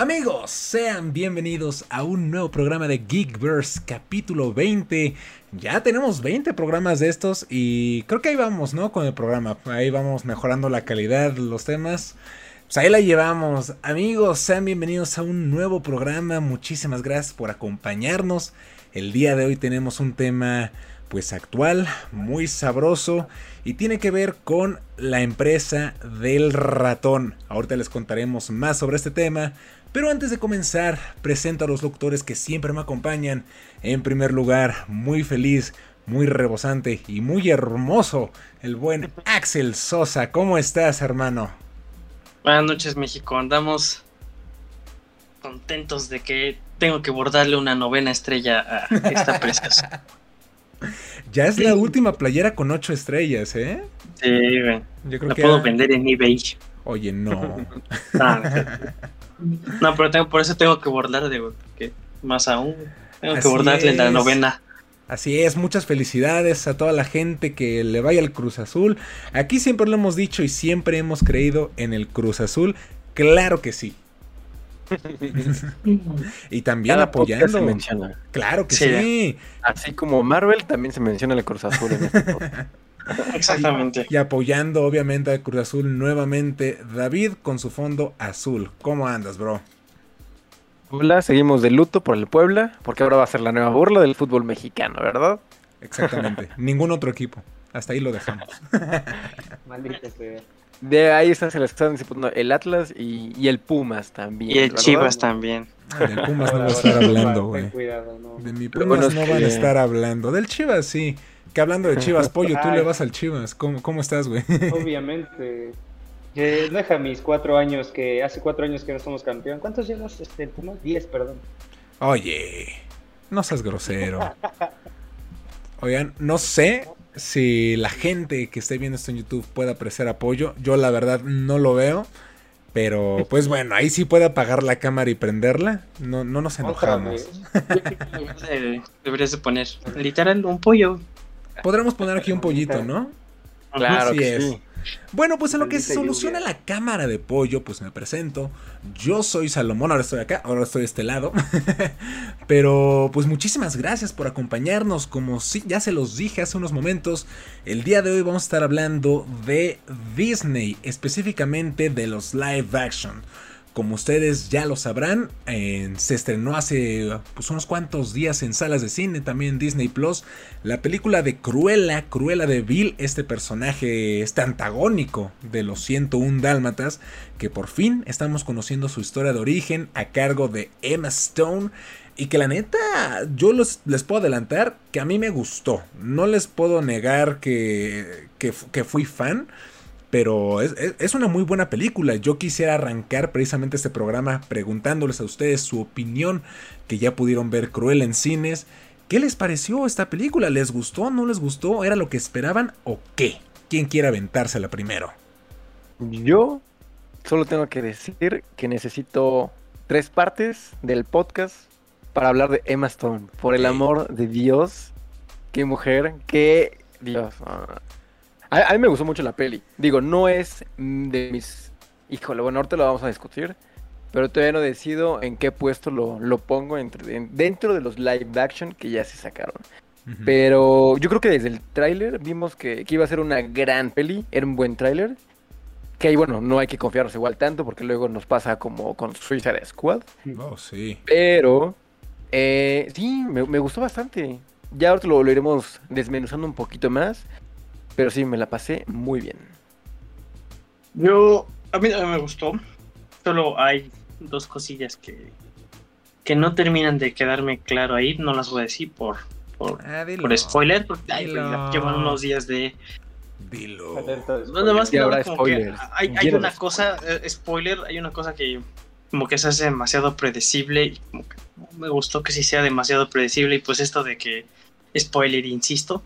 Amigos, sean bienvenidos a un nuevo programa de Geekverse capítulo 20. Ya tenemos 20 programas de estos y creo que ahí vamos, ¿no? Con el programa. Ahí vamos mejorando la calidad, los temas. Pues ahí la llevamos. Amigos, sean bienvenidos a un nuevo programa. Muchísimas gracias por acompañarnos. El día de hoy tenemos un tema pues actual, muy sabroso y tiene que ver con la empresa del ratón. Ahorita les contaremos más sobre este tema, pero antes de comenzar, presento a los locutores que siempre me acompañan. En primer lugar, muy feliz, muy rebosante y muy hermoso, el buen Axel Sosa. ¿Cómo estás, hermano? Buenas noches, México. Andamos contentos de que tengo que bordarle una novena estrella a esta preciosa. ya es la última playera con ocho estrellas, ¿eh? Sí, güey. Yo creo la puedo vender en eBay. Oye, no. No, pero tengo, por eso tengo que bordarle, que más aún, tengo que bordarle la novena. Así es, muchas felicidades a toda la gente que le vaya al Cruz Azul. Aquí siempre lo hemos dicho y siempre hemos creído en el Cruz Azul. Claro que sí. y también apoyando. Claro que sí. Así como Marvel, también se menciona el Cruz Azul en este Exactamente. Y, apoyando obviamente a Cruz Azul nuevamente, David con su fondo azul. ¿Cómo andas, bro? Hola, seguimos de luto por el Puebla, porque ahora va a ser la nueva burla del fútbol mexicano, ¿verdad? Exactamente. Ningún otro equipo. Hasta ahí lo dejamos. Maldito sea. De ahí está, se les están diciendo el Atlas y, el Pumas también. Y el Chivas también. Del Pumas no van a estar hablando, güey. De mi Pumas no van a estar hablando. Del Chivas sí. Que hablando de Chivas, Pollo, tú le vas al Chivas. ¿Cómo, cómo estás, güey? Obviamente. deja mis cuatro años, que hace cuatro años que no somos campeón. ¿Cuántos llevas, este, Diez, perdón. Oye, no seas grosero. Oigan, no sé si la gente que esté viendo esto en YouTube puede apreciar apoyo. Yo la verdad no lo veo. Pero pues bueno, ahí sí puede apagar la cámara y prenderla. No, no nos enojamos. Deberías de poner literal un pollo. Podremos poner aquí un pollito, ¿no? Claro que Sí. Bueno, pues en lo que se soluciona la cámara de pollo, pues me presento. Yo soy Salomón, ahora estoy acá, ahora estoy de este lado. Pero pues muchísimas gracias por acompañarnos. Como sí, ya se los dije hace unos momentos, el día de hoy vamos a estar hablando de Disney, específicamente de los live action. Como ustedes ya lo sabrán, se estrenó hace pues, unos cuantos días en salas de cine, también Disney Plus, la película de Cruella, Cruella de Bill, este personaje, este antagónico de los 101 Dálmatas, que por fin estamos conociendo su historia de origen a cargo de Emma Stone. Y que la neta, yo les puedo adelantar que a mí me gustó. No les puedo negar que, que, que fui fan. Pero es, una muy buena película. Yo quisiera arrancar precisamente este programa preguntándoles a ustedes su opinión, que ya pudieron ver Cruel en cines. ¿Qué les pareció esta película? ¿Les gustó? ¿No les gustó? ¿Era lo que esperaban o qué? ¿Quién quiere aventársela primero? Yo solo tengo que decir que necesito tres partes del podcast para hablar de Emma Stone. Por el amor de Dios, qué mujer, qué Dios. Ah, a, mí me gustó mucho la peli. Digo, no es de mis. Híjole, bueno, ahorita lo vamos a discutir. Pero todavía no decido en qué puesto lo, pongo entre, dentro de los live action que ya se sacaron. Pero yo creo que desde el tráiler vimos que, iba a ser una gran peli. Era un buen tráiler. Que ahí, bueno, no hay que confiarnos igual tanto porque luego nos pasa como con Suicide Squad. Oh, sí. Pero, eh, sí, me, gustó bastante. Ya ahorita lo, lo iremos desmenuzando un poquito más. Pero sí, me la pasé muy bien. Yo, a mí me gustó. Solo hay dos cosillas que, que no terminan de quedarme claro ahí. No las voy a decir por, por, ah, spoiler. Porque llevan unos días de. Dilo. Nada más que, hay, hay una cosa, eh, spoiler, hay una cosa que como que se hace demasiado predecible y como que me gustó que sí sea demasiado predecible y pues esto de que spoiler, insisto,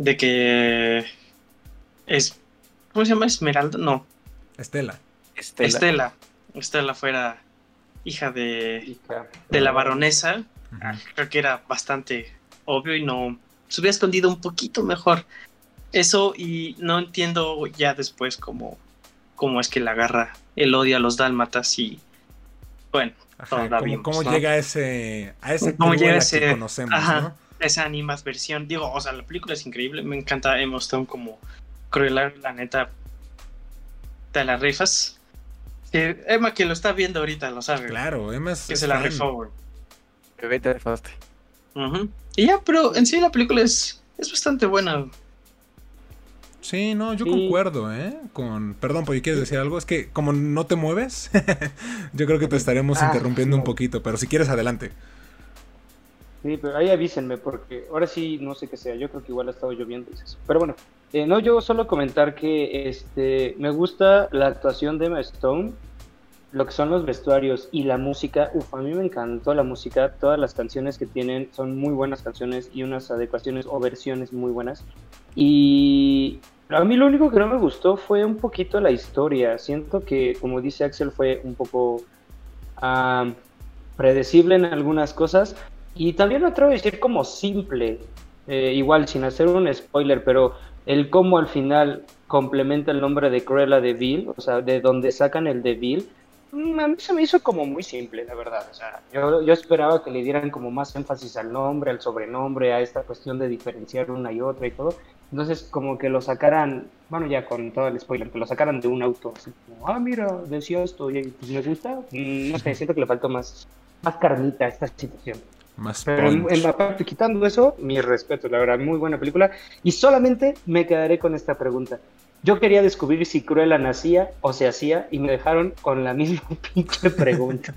de que es ¿cómo se llama? Esmeralda, no. Estela. Estela. Estela, fuera hija de, de la baronesa. Creo que era bastante obvio y no se hubiera escondido un poquito mejor eso y no entiendo ya después cómo, cómo es que le agarra el odio a los dálmatas y bueno, ¿Cómo, llega a ese, a ese ¿Cómo llega ese, que conocemos, ajá, Esa animación. Digo, o sea, la película es increíble. Me encanta Emma Stone como Cruella, la neta. Te la rifas. Que Emma, que lo está viendo ahorita, lo sabe. Claro, Emma es. Que se la rifó, Bebé, te rifaste. Y ya, pero en sí la película es, es bastante buena. Sí, no, yo concuerdo, ¿eh? Con... Perdón, porque ¿quieres decir algo? Es que como no te mueves, yo creo que te estaremos ah, interrumpiendo un poquito, pero si quieres, adelante. Sí, pero ahí avísenme, porque ahora sí no sé qué sea, yo creo que igual ha estado lloviendo. Pero bueno, eh, no, yo solo comentar que este me gusta la actuación de Emma Stone, lo que son los vestuarios y la música. Uf, a mí me encantó la música, todas las canciones que tienen son muy buenas canciones y unas adecuaciones o versiones muy buenas. Y a mí lo único que no me gustó fue un poquito la historia. Siento que, como dice Axel, fue un poco ah, predecible en algunas cosas. Y también me atrevo a decir como simple, eh, igual sin hacer un spoiler, pero el cómo al final complementa el nombre de Cruella de Vil, o sea, de donde sacan el de Vil, Mm, a mí se me hizo como muy simple, la verdad. O sea, yo, yo, esperaba que le dieran como más énfasis al nombre, al sobrenombre, a esta cuestión de diferenciar una y otra y todo. Entonces, como que lo sacaran, bueno, ya con todo el spoiler, que lo sacaran de un auto, así como, ah, mira, decía esto, y pues me gusta. Mm, no sé, siento que le faltó más, más carnita a esta situación. Más Pero en, la parte, quitando eso, mi respeto, la verdad, muy buena película. Y solamente me quedaré con esta pregunta. Yo quería descubrir si Cruella nacía o se hacía y me dejaron con la misma pinche pregunta.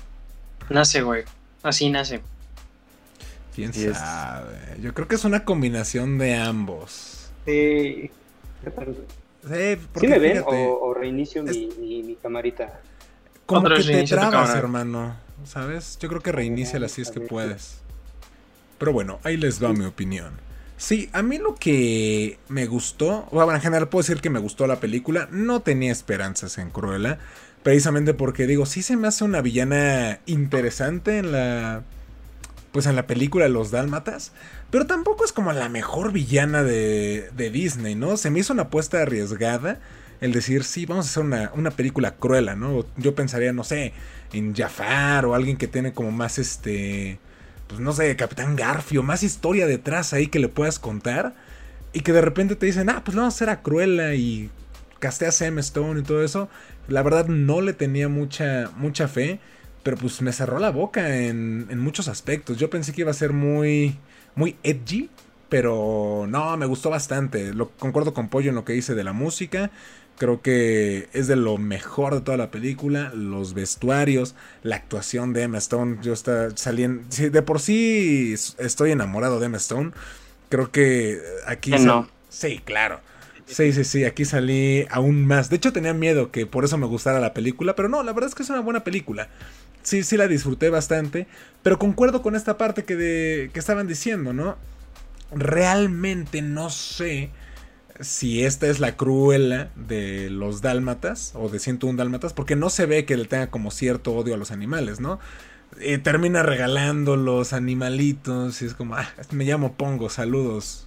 nace, güey. Así nace. ¿Quién sabe? Yo creo que es una combinación de ambos. Sí. Sí, me ven o, reinicio mi, camarita? Como que te trabas, hermano. ¿Sabes? Yo creo que reinicia así es que puedes. Pero bueno, ahí les va mi opinión. Sí, a mí lo que me gustó, bueno, en general puedo decir que me gustó la película, no tenía esperanzas en Cruella, precisamente porque digo, sí se me hace una villana interesante en la pues en la película Los Dálmatas, pero tampoco es como la mejor villana de, de Disney, ¿no? Se me hizo una apuesta arriesgada el decir, sí, vamos a hacer una, una película cruela, ¿no? Yo pensaría, no sé, en Jafar o alguien que tiene como más este pues no sé, Capitán Garfio, más historia detrás ahí que le puedas contar. Y que de repente te dicen, ah, pues vamos a hacer a Cruella y castea a Sam Stone y todo eso. La verdad no le tenía mucha, mucha fe. Pero pues me cerró la boca en, muchos aspectos. Yo pensé que iba a ser muy, muy edgy. Pero no, me gustó bastante. Lo, concuerdo con Pollo en lo que dice de la música. Creo que es de lo mejor de toda la película. Los vestuarios, la actuación de Emma Stone. Yo está saliendo. de por sí estoy enamorado de Emma Stone. Creo que aquí. No. Sí, claro. Sí, sí, sí, aquí salí aún más. De hecho, tenía miedo que por eso me gustara la película, pero no, la verdad es que es una buena película. Sí, sí la disfruté bastante, pero concuerdo con esta parte que, de, que estaban diciendo, ¿no? Realmente no sé si esta es la cruela de los dálmatas o de 101 dálmatas, porque no se ve que le tenga como cierto odio a los animales, ¿no? Eh, termina regalando los animalitos y es como, ah, me llamo Pongo, saludos.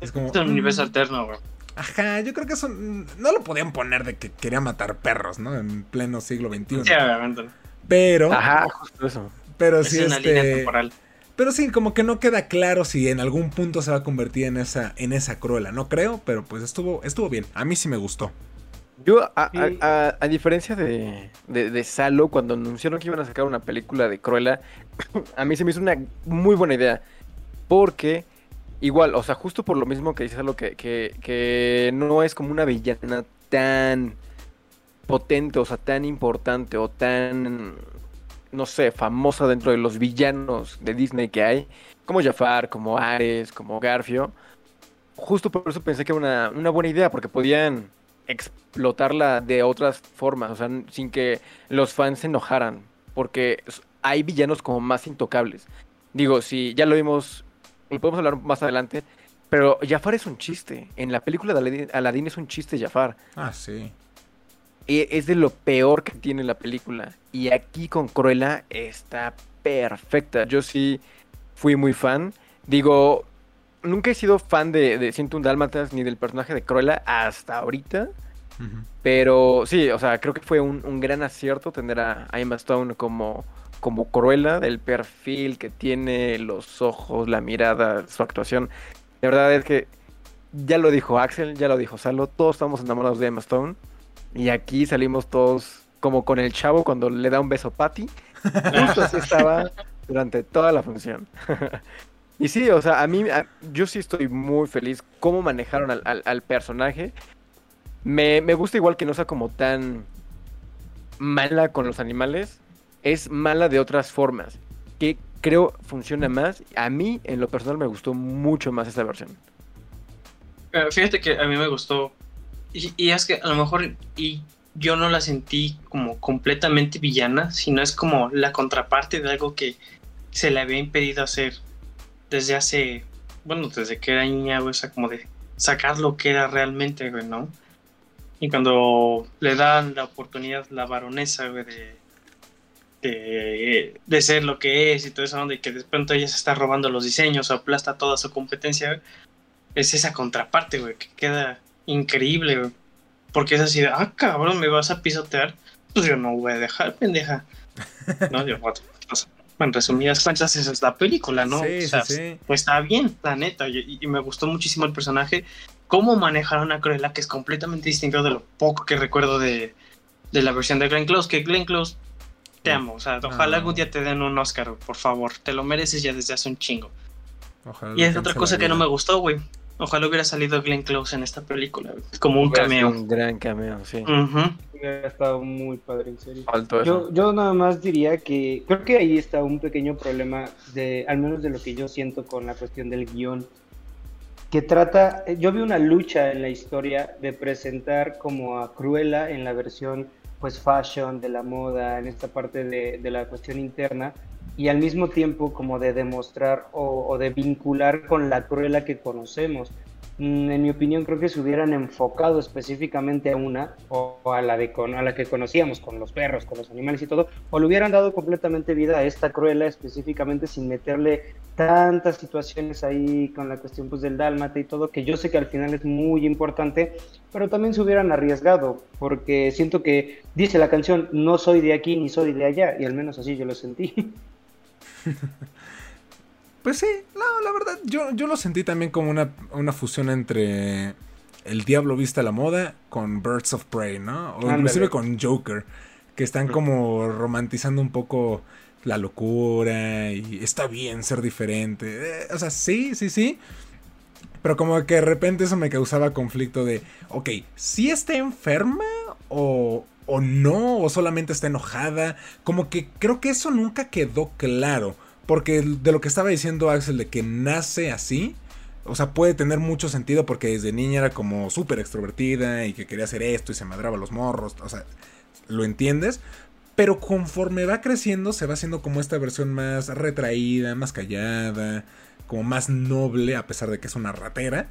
Es como... Es un universo mm". alterno, güey. Ajá, yo creo que eso no lo podían poner de que quería matar perros, ¿no? En pleno siglo XXI. Sí, obviamente. Pero... Ajá, justo eso. Pero sí, es una línea este, temporal. Pero sí, como que no queda claro si en algún punto se va a convertir en esa, en esa cruela. No creo, pero pues estuvo, estuvo bien. A mí sí me gustó. Yo, a, diferencia de, de, Salo, cuando anunciaron que iban a sacar una película de Cruella, a mí se me hizo una muy buena idea. Porque, igual, o sea, justo por lo mismo que dice Salo, que, que, que no es como una villana tan potente, o sea, tan importante o tan no sé, famosa dentro de los villanos de Disney que hay, como Jafar, como Ares, como Garfio. Justo por eso pensé que era una, buena idea, porque podían explotarla de otras formas, o sea, sin que los fans se enojaran, porque hay villanos como más intocables. Digo, si ya lo vimos, y podemos hablar más adelante, pero Jafar es un chiste. En la película de Aladdin es un chiste Jafar. Ah, sí. E, es de lo peor que tiene la película. Y aquí con Cruella está perfecta. Yo sí fui muy fan. Digo, nunca he sido fan de, de 101 Dálmatas ni del personaje de Cruella hasta ahorita. Pero sí, o sea, creo que fue un, gran acierto tener a, Emma Stone como, como Cruella, del perfil que tiene, los ojos, la mirada, su actuación. De verdad es que ya lo dijo Axel, ya lo dijo Salo, todos estamos enamorados de Emma Stone. Y aquí salimos todos como con el chavo cuando le da un beso a Patty. Justo así estaba durante toda la función. y sí, o sea, a mí, yo sí estoy muy feliz cómo manejaron al, personaje. Me, me, gusta igual que no sea como tan mala con los animales. Es mala de otras formas. Que creo funciona más. A mí, en lo personal, me gustó mucho más esta versión. Fíjate que a mí me gustó. Y, es que a lo mejor y yo no la sentí como completamente villana, sino es como la contraparte de algo que se le había impedido hacer desde hace, bueno, desde que era niña, o sea, como de sacar lo que era realmente, güey, ¿no? Y cuando le dan la oportunidad la baronesa, güey, de, de, de, ser lo que es y todo eso, y que de pronto ella se está robando los diseños aplasta toda su competencia, es esa contraparte, güey, que queda increíble, güey. Porque es así de, ah, cabrón, me vas a pisotear. Pues yo no voy a dejar, pendeja. no, yo, en resumidas cuentas, esa es la película, ¿no? Sí, o sea, sí, Pues está bien, la neta. Y, me gustó muchísimo el personaje. Cómo manejaron a Cruella, que es completamente distinto de lo poco que recuerdo de, de la versión de Glenn Close. Que Glenn Close, te amo. O sea, ojalá algún día te den un Oscar, por favor. Te lo mereces ya desde hace un chingo. Ojalá y es otra cosa que no me gustó, güey. Ojalá hubiera salido Glenn Close en esta película, como un cameo. Un gran cameo, sí. Hubiera estado muy padre, en serio. yo, yo nada más diría que creo que ahí está un pequeño problema, de al menos de lo que yo siento con la cuestión del guion. Que trata, yo vi una lucha en la historia de presentar como a Cruella en la versión pues fashion, de la moda, en esta parte de, de la cuestión interna, y al mismo tiempo como de demostrar o, de vincular con la cruela que conocemos. Mm, en mi opinión creo que se hubieran enfocado específicamente a una o a la, de, a la que conocíamos con los perros, con los animales y todo, o le hubieran dado completamente vida a esta cruela específicamente sin meterle tantas situaciones ahí con la cuestión pues del dálmata y todo, que yo sé que al final es muy importante, pero también se hubieran arriesgado, porque siento que dice la canción, no soy de aquí ni soy de allá, y al menos así yo lo sentí. pues sí, no, la verdad, yo, yo lo sentí también como una, fusión entre El Diablo Vista a la Moda con Birds of Prey, ¿no? O inclusive con Joker, que están como romantizando un poco la locura y está bien ser diferente. Eh, o sea, sí, sí, sí. Pero como que de repente eso me causaba conflicto de, ok, si está enferma o, o no, o solamente está enojada. Como que creo que eso nunca quedó claro. Porque de lo que estaba diciendo Axel de que nace así, o sea, puede tener mucho sentido porque desde niña era como súper extrovertida y que quería hacer esto y se madraba los morros, o sea, lo entiendes. Pero conforme va creciendo se va haciendo como esta versión más retraída, más callada, como más noble a pesar de que es una ratera.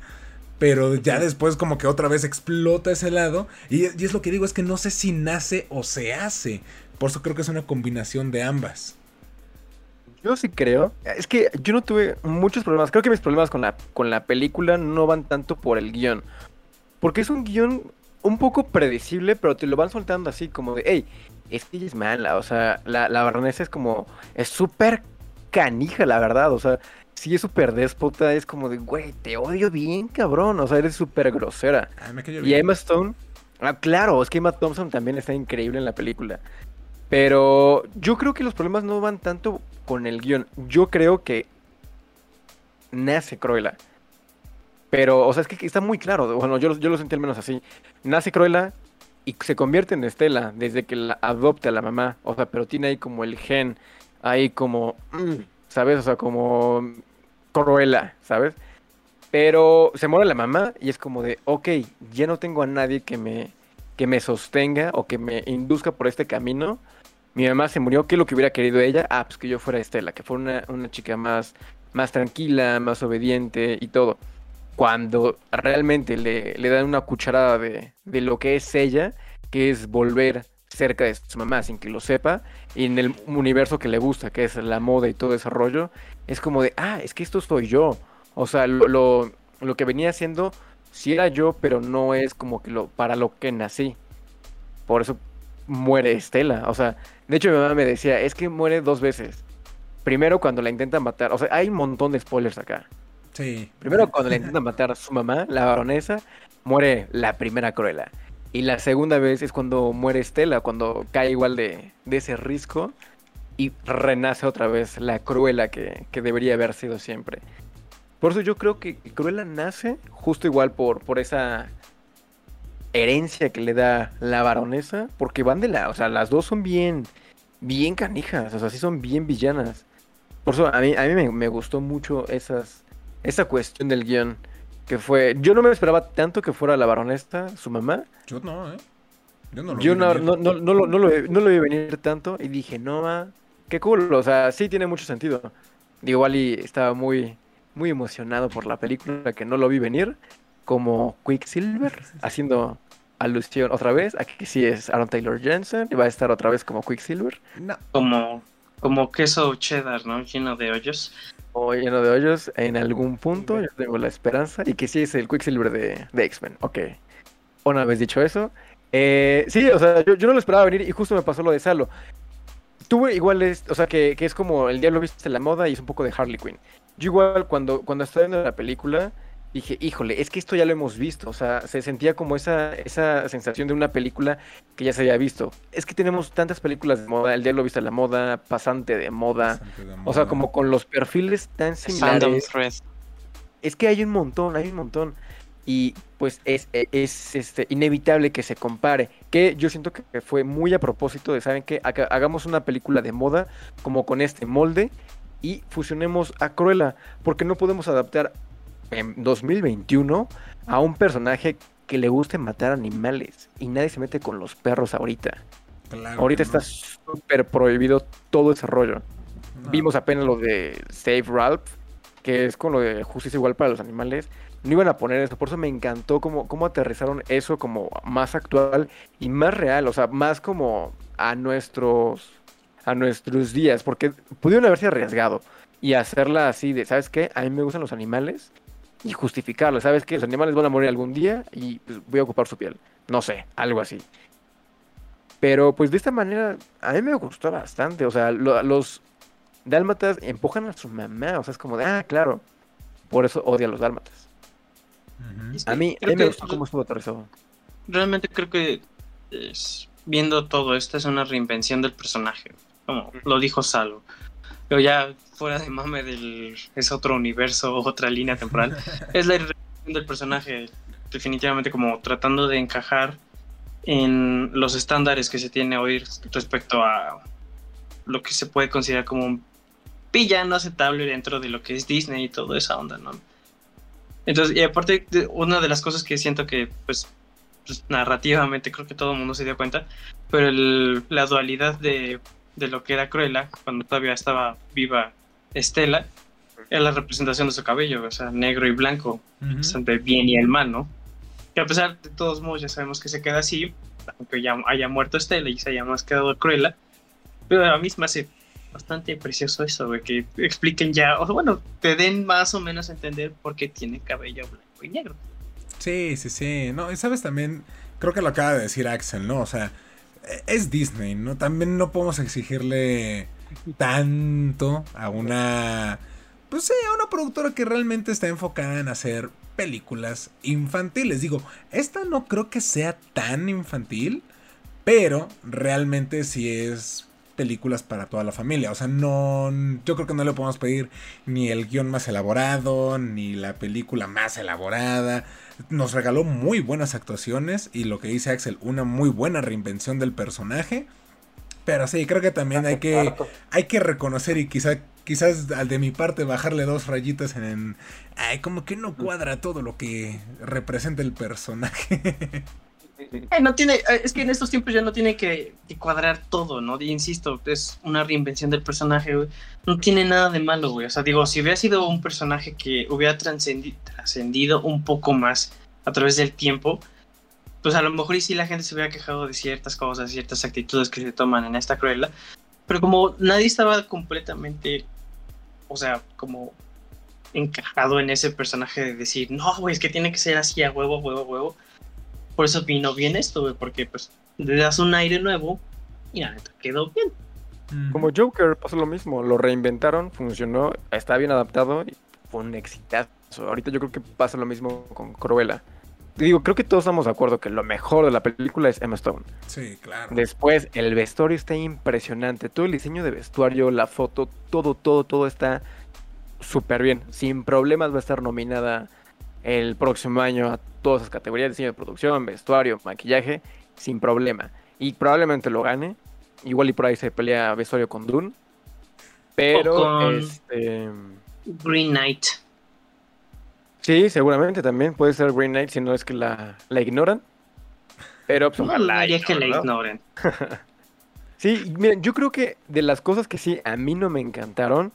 Pero ya después como que otra vez explota ese lado. Y, es lo que digo, es que no sé si nace o se hace. Por eso creo que es una combinación de ambas. Yo sí creo. Es que yo no tuve muchos problemas. Creo que mis problemas con la, con la película no van tanto por el guion. Porque es un guion un poco predecible, pero te lo van soltando así como de, hey, es que ella es mala. O sea, la, la es como, es súper canija, la verdad. O sea, sí es súper déspota, es como de, güey, te odio bien, cabrón. O sea, eres súper grosera. Y Emma Stone, ah, claro, es que Emma Thompson también está increíble en la película. Pero yo creo que los problemas no van tanto con el guion. Yo creo que nace Cruella. Pero, o sea, es que está muy claro. Bueno, yo, yo lo sentí al menos así. Nace Cruella y se convierte en Estela desde que la adopta la mamá. O sea, pero tiene ahí como el gen, ahí como, mm, ¿sabes? O sea, como Cruella, ¿sabes? Pero se muere la mamá y es como de, ok, ya no tengo a nadie que me, que me sostenga o que me induzca por este camino. Mi mamá se murió, ¿qué es lo que hubiera querido ella? Ah, pues que yo fuera Estela, que fuera una, chica más, más tranquila, más obediente y todo. Cuando realmente le, le dan una cucharada de, de lo que es ella, que es volver cerca de su mamá sin que lo sepa, y en el universo que le gusta, que es la moda y todo ese rollo, es como de, ah, es que esto soy yo. O sea, lo, lo, que venía haciendo sí era yo, pero no es como que lo para lo que nací. Por eso muere Estela. O sea, de hecho mi mamá me decía, es que muere dos veces. Primero cuando la intentan matar, o sea, hay un montón de spoilers acá. Sí. Primero cuando la intentan matar a su mamá, la baronesa, muere la primera cruela. Y la segunda vez es cuando muere Estela, cuando cae igual de, de ese risco y renace otra vez la Cruela que, que, debería haber sido siempre. Por eso yo creo que Cruella nace justo igual por, por esa herencia que le da la baronesa, porque van de la, o sea, las dos son bien, bien canijas, o sea, sí son bien villanas. Por eso a mí, a mí me, me gustó mucho esas, esa cuestión del guion que fue. Yo no me esperaba tanto que fuera la baronesa, su mamá. Yo no, ¿eh? Yo no lo Yo no, no, no, no, lo, no, lo, no lo vi venir tanto y dije, no, ma, qué cool. O sea, sí tiene mucho sentido. Digo, igual y estaba muy, muy emocionado por la película que no lo vi venir. Como Quicksilver, haciendo alusión otra vez a que sí es Aaron Taylor Jensen y va a estar otra vez como Quicksilver. No. Como, como queso cheddar, ¿no? Lleno de hoyos o lleno de hoyos en algún punto, yo tengo la esperanza, y que sí es el Quicksilver de, de X-Men, ok. Una vez dicho eso, eh, sí, o sea, yo, no lo esperaba venir y justo me pasó lo de Salo. Tuve igual, es, o sea, que, que es como el diablo viste la moda y es un poco de Harley Quinn. Yo igual cuando, cuando estaba viendo la película, dije, híjole, es que esto ya lo hemos visto. O sea, se sentía como esa, esa sensación de una película que ya se había visto. Es que tenemos tantas películas de moda, El Diablo Vista la Moda, Pasante de Moda. O sea, como con los perfiles tan similares. Es que hay un montón, hay un montón. Y pues es, es este, inevitable que se compare. Que yo siento que fue muy a propósito de, ¿saben qué? hagamos una película de moda como con este molde y fusionemos a Cruella. Porque no podemos adaptar en 2021 a un personaje que le guste matar animales y nadie se mete con los perros ahorita. ahorita está súper prohibido todo ese rollo. Vimos apenas lo de Save Ralph, que es con lo de justicia igual para los animales. No iban a poner eso, por eso me encantó cómo, cómo aterrizaron eso como más actual y más real, o sea, más como a nuestros a nuestros días, porque pudieron haberse arriesgado y hacerla así de, ¿sabes qué? A mí me gustan los animales, y justificarlo. ¿Sabes que Los animales van a morir algún día y pues, voy a ocupar su piel. No sé, algo así. Pero pues de esta manera a mí me gustó bastante. O sea, los dálmatas empujan a su mamá. O sea, es como de, ah, claro. Por eso odia a los dálmatas. a mí, me gustó cómo estuvo aterrizado. Realmente creo que viendo todo esto es una reinvención del personaje. Como lo dijo Salo. Pero ya fuera de mame del es otro universo, otra línea temporal, es la irreversión del personaje, definitivamente como tratando de encajar en los estándares que se tiene hoy respecto a lo que se puede considerar como un villano aceptable dentro de lo que es Disney y toda esa onda, ¿no? Entonces, y aparte, una de las cosas que siento que, pues, pues narrativamente creo que todo el mundo se dio cuenta, pero la dualidad de de lo que era Cruella cuando todavía estaba viva Estela era la representación de su cabello, o sea, negro y blanco, entre el bien y el mal, ¿no? Que a pesar de todos modos ya sabemos que se queda así, aunque ya haya muerto Estela y se haya más quedado Cruella, pero a mí me hace bastante precioso eso, de que expliquen ya, o bueno, te den más o menos a entender por qué tiene cabello blanco y negro. Sí, sí, sí, no, y sabes también, creo que lo acaba de decir Axel, ¿no? O sea, es Disney, ¿no? También no podemos exigirle tanto a una. Pues sí, a una productora que realmente está enfocada en hacer películas infantiles. Digo, esta no creo que sea tan infantil, pero realmente sí es películas para toda la familia. O sea, no. Yo creo que no le podemos pedir ni el guion más elaborado, ni la película más elaborada nos regaló muy buenas actuaciones y lo que dice Axel, una muy buena reinvención del personaje. Pero sí, creo que también hay que, hay que reconocer y quizá, quizás al de mi parte bajarle dos rayitas en, ay, como que no cuadra todo lo que representa el personaje. Eh, no tiene, eh, es que en estos tiempos ya no tiene que, cuadrar todo, ¿no? insisto, es una reinvención del personaje, No tiene nada de malo, güey. O sea, digo, si hubiera sido un personaje que hubiera trascendido un poco más a través del tiempo, pues a lo mejor y sí la gente se hubiera quejado de ciertas cosas, ciertas actitudes que se toman en esta cruela. Pero como nadie estaba completamente, o sea, como encajado en ese personaje de decir, no, güey, es que tiene que ser así a huevo, huevo, huevo. Por eso vino bien esto, güey, porque pues le das un aire nuevo y la neta quedó bien. Como Joker pasó lo mismo, lo reinventaron, funcionó, está bien adaptado y fue un exitazo. Ahorita yo creo que pasa lo mismo con Cruella. Digo, creo que todos estamos de acuerdo que lo mejor de la película es Emma Stone. Sí, claro. Después, el vestuario está impresionante. Todo el diseño de vestuario, la foto, todo, todo, todo está súper bien. Sin problemas va a estar nominada el próximo año a todas las categorías, diseño de producción, vestuario, maquillaje, sin problema. Y probablemente lo gane. Igual y por ahí se pelea vestuario con Dune. Pero este Green Knight. Sí, seguramente también puede ser Green Knight si no es que la, la ignoran. Pero pues, ojalá. que la ignoren. sí, miren, yo creo que de las cosas que sí a mí no me encantaron,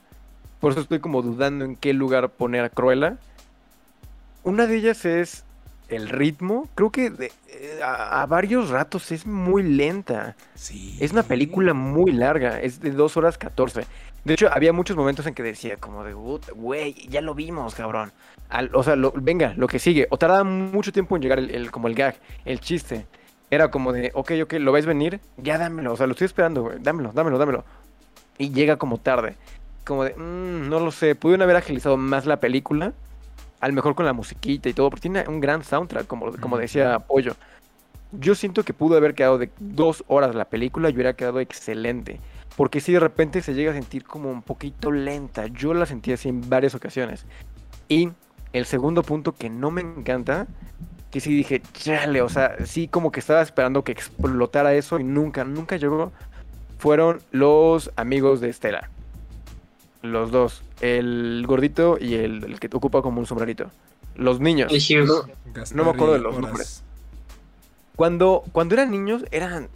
por eso estoy como dudando en qué lugar poner a Cruella. Una de ellas es el ritmo. Creo que eh, a, varios ratos es muy lenta. Sí. Es una película muy larga, es de 2 horas 14. De hecho, había muchos momentos en que decía como de, güey, ya lo vimos, cabrón. o sea, venga, lo que sigue. O tardaba mucho tiempo en llegar el, como el gag, el chiste. Era como de, ok, ok, ¿lo ves venir? Ya dámelo, o sea, lo estoy esperando, güey. Dámelo, dámelo, dámelo. Y llega como tarde. Como de, mmm, no lo sé, pudieron haber agilizado más la película. Al mejor con la musiquita y todo, porque tiene un gran soundtrack, como, como decía Pollo. Yo siento que pudo haber quedado de dos horas la película y hubiera quedado excelente. Porque si de repente se llega a sentir como un poquito lenta. Yo la sentí así en varias ocasiones. Y el segundo punto que no me encanta, que sí dije, chale, o sea, sí como que estaba esperando que explotara eso y nunca, nunca llegó, fueron los amigos de Estela. Los dos, el gordito y el, que te ocupa como un sombrerito. Los niños. No, me acuerdo de los nombres. Cuando, cuando eran niños, eran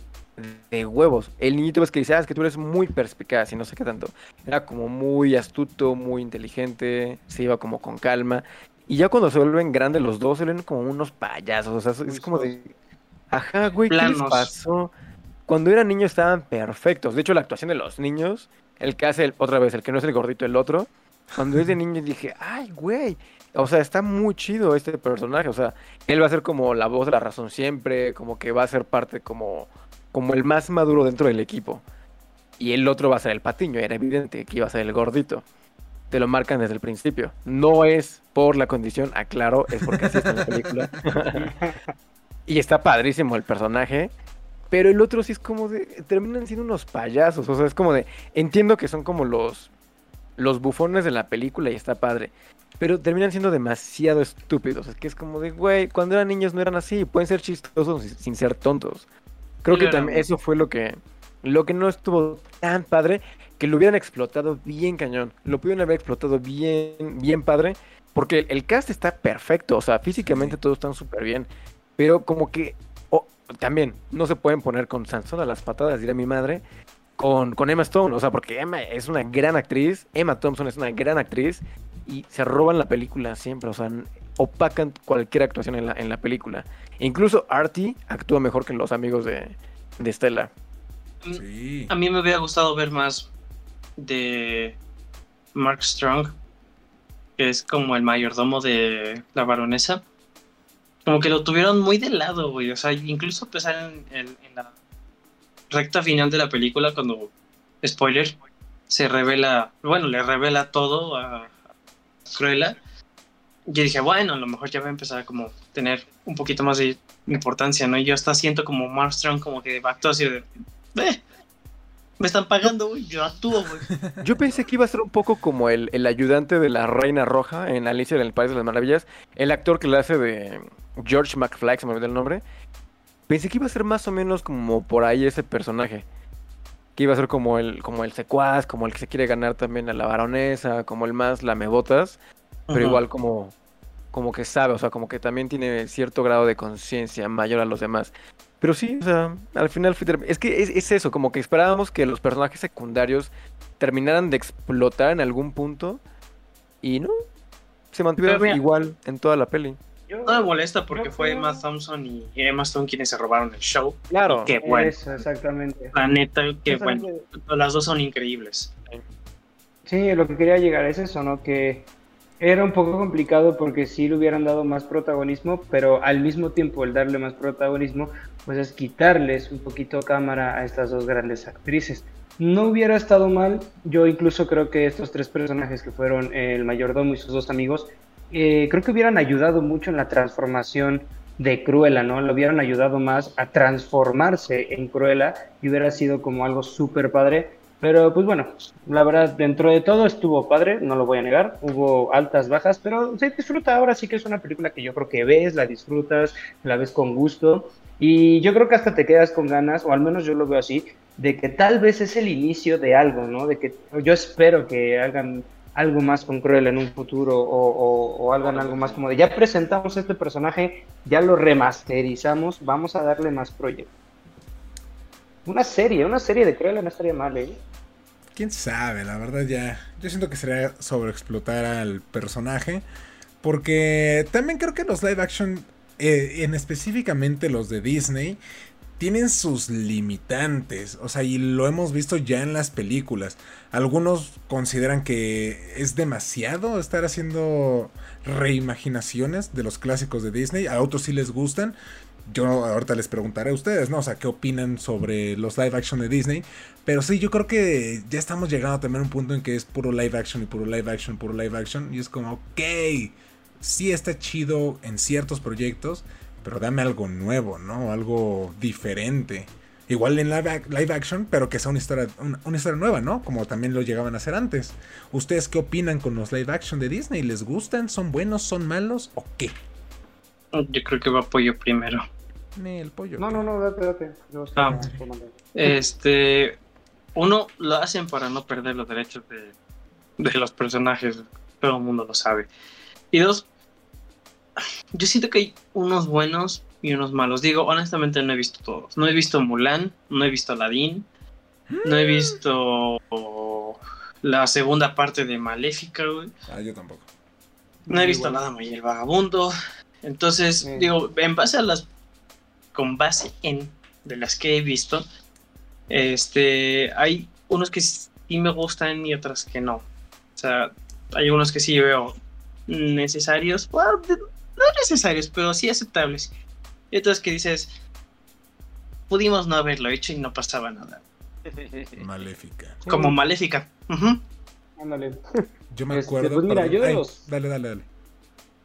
de huevos. El niñito ves que dice, ah, es que tú eres muy perspicaz y no sé qué tanto. Era como muy astuto, muy inteligente, se iba como con calma. Y ya cuando se vuelven grandes los dos, se ven como unos payasos. O sea, es como de, ajá, güey, ¿qué les pasó? Cuando eran niños estaban perfectos. De hecho, la actuación de los niños, el que hace otra vez, el que no es el gordito, el otro, cuando es de niño dije, ay, güey. O sea, está muy chido este personaje. O sea, él va a ser como la voz de la razón siempre, como que va a ser parte como como el más maduro dentro del equipo. Y el otro va a ser el patiño, era evidente que iba a ser el gordito. Te lo marcan desde el principio. No es por la condición, aclaro, es porque así está en la película. y está padrísimo el personaje. Pero el otro sí es como de. Terminan siendo unos payasos. O sea, es como de. Entiendo que son como los. Los bufones de la película y está padre. Pero terminan siendo demasiado estúpidos. Es que es como de, güey, cuando eran niños no eran así. Pueden ser chistosos sin ser tontos. Creo que también eso fue lo que, lo que no estuvo tan padre, que lo hubieran explotado bien cañón. Lo pudieron haber explotado bien, bien padre, porque el cast está perfecto, o sea, físicamente todos están súper bien, pero como que también no se pueden poner con Sansón a las patadas, diré mi madre, con, con Emma Stone, o sea, porque Emma es una gran actriz, Emma Thompson es una gran actriz, y se roban la película siempre, o sea, opacan cualquier actuación en la, en la película. incluso Artie actúa mejor que los amigos de, de Stella. Mm, a mí me hubiera gustado ver más de Mark Strong, que es como el mayordomo de la baronesa. Como que lo tuvieron muy de lado, güey. O sea, incluso pesar en, la recta final de la película, cuando, spoiler, se revela, bueno, le revela todo a Cruella yo dije, bueno, a lo mejor ya va a empezar a como tener un poquito más de importancia, ¿no? Y yo hasta siento como Mark como que actúa así de, eh, me están pagando, güey, yo actúo, güey. Yo pensé que iba a ser un poco como el, el, ayudante de la Reina Roja en Alicia en el País de las Maravillas, el actor que le hace de George McFly, se me olvidó el nombre. Pensé que iba a ser más o menos como por ahí ese personaje. Que iba a ser como el, como el secuaz, como el que se quiere ganar también a la baronesa, como el más lamebotas pero igual como, como que sabe, o sea, como que también tiene cierto grado de conciencia mayor a los demás. Pero sí, o sea, al final es que es, eso, como que esperábamos que los personajes secundarios terminaran de explotar en algún punto y no, se mantuvieron igual en toda la peli. No me molesta porque fue Emma Thompson y Emma Stone quienes se robaron el show. Claro. Qué bueno. exactamente. La neta, qué bueno. Las dos son increíbles. Sí, lo que quería llegar es eso, ¿no? Que Era un poco complicado porque sí le hubieran dado más protagonismo, pero al mismo tiempo el darle más protagonismo, pues es quitarles un poquito cámara a estas dos grandes actrices. No hubiera estado mal, yo incluso creo que estos tres personajes que fueron el mayordomo y sus dos amigos, eh, creo que hubieran ayudado mucho en la transformación de Cruella, ¿no? Le hubieran ayudado más a transformarse en Cruella y hubiera sido como algo súper padre pero pues bueno, la verdad, dentro de todo estuvo padre, no lo voy a negar. Hubo altas, bajas, pero se disfruta. Ahora sí que es una película que yo creo que ves, la disfrutas, la ves con gusto. Y yo creo que hasta te quedas con ganas, o al menos yo lo veo así, de que tal vez es el inicio de algo, ¿no? De que yo espero que hagan algo más con Cruel en un futuro o, o, hagan algo más como de ya presentamos este personaje, ya lo remasterizamos, vamos a darle más proyectos. Una serie, una serie de Cruella no estaría mal, ¿eh? quién sabe, la verdad ya. Yo siento que sería sobreexplotar al personaje. Porque también creo que los live action, eh, en específicamente los de Disney, tienen sus limitantes. O sea, y lo hemos visto ya en las películas. Algunos consideran que es demasiado estar haciendo reimaginaciones de los clásicos de Disney. A otros sí les gustan yo ahorita les preguntaré a ustedes, ¿no? O sea, ¿qué opinan sobre los live action de Disney? Pero sí, yo creo que ya estamos llegando a un punto en que es puro live action y puro live action, puro live action. Y es como, ok, sí está chido en ciertos proyectos, pero dame algo nuevo, ¿no? Algo diferente. Igual en live, action, pero que sea una historia, una, historia nueva, ¿no? Como también lo llegaban a hacer antes. ¿Ustedes qué opinan con los live action de Disney? ¿Les gustan? ¿Son buenos? ¿Son malos? ¿O qué? Yo creo que va pollo primero. el pollo. No, no, no, date, date. Ah, este. Uno lo hacen para no perder los derechos de, de los personajes. Todo el mundo lo sabe. Y dos, yo siento que hay unos buenos y unos malos. Digo, honestamente no he visto todos. No he visto Mulan, no he visto Aladdin, no he visto la segunda parte de Maléfica, Ah, yo tampoco. No he visto nada muy el vagabundo. Entonces, digo, en base a las. Con base en de las que he visto, este, hay unos que sí me gustan y otras que no. O sea, hay unos que sí veo necesarios, bueno, no necesarios, pero sí aceptables. Y otros que dices, pudimos no haberlo hecho y no pasaba nada. Maléfica. Como Maléfica. Ándale. Yo me este, acuerdo. pues mira, yo de los... Dale, dale, dale.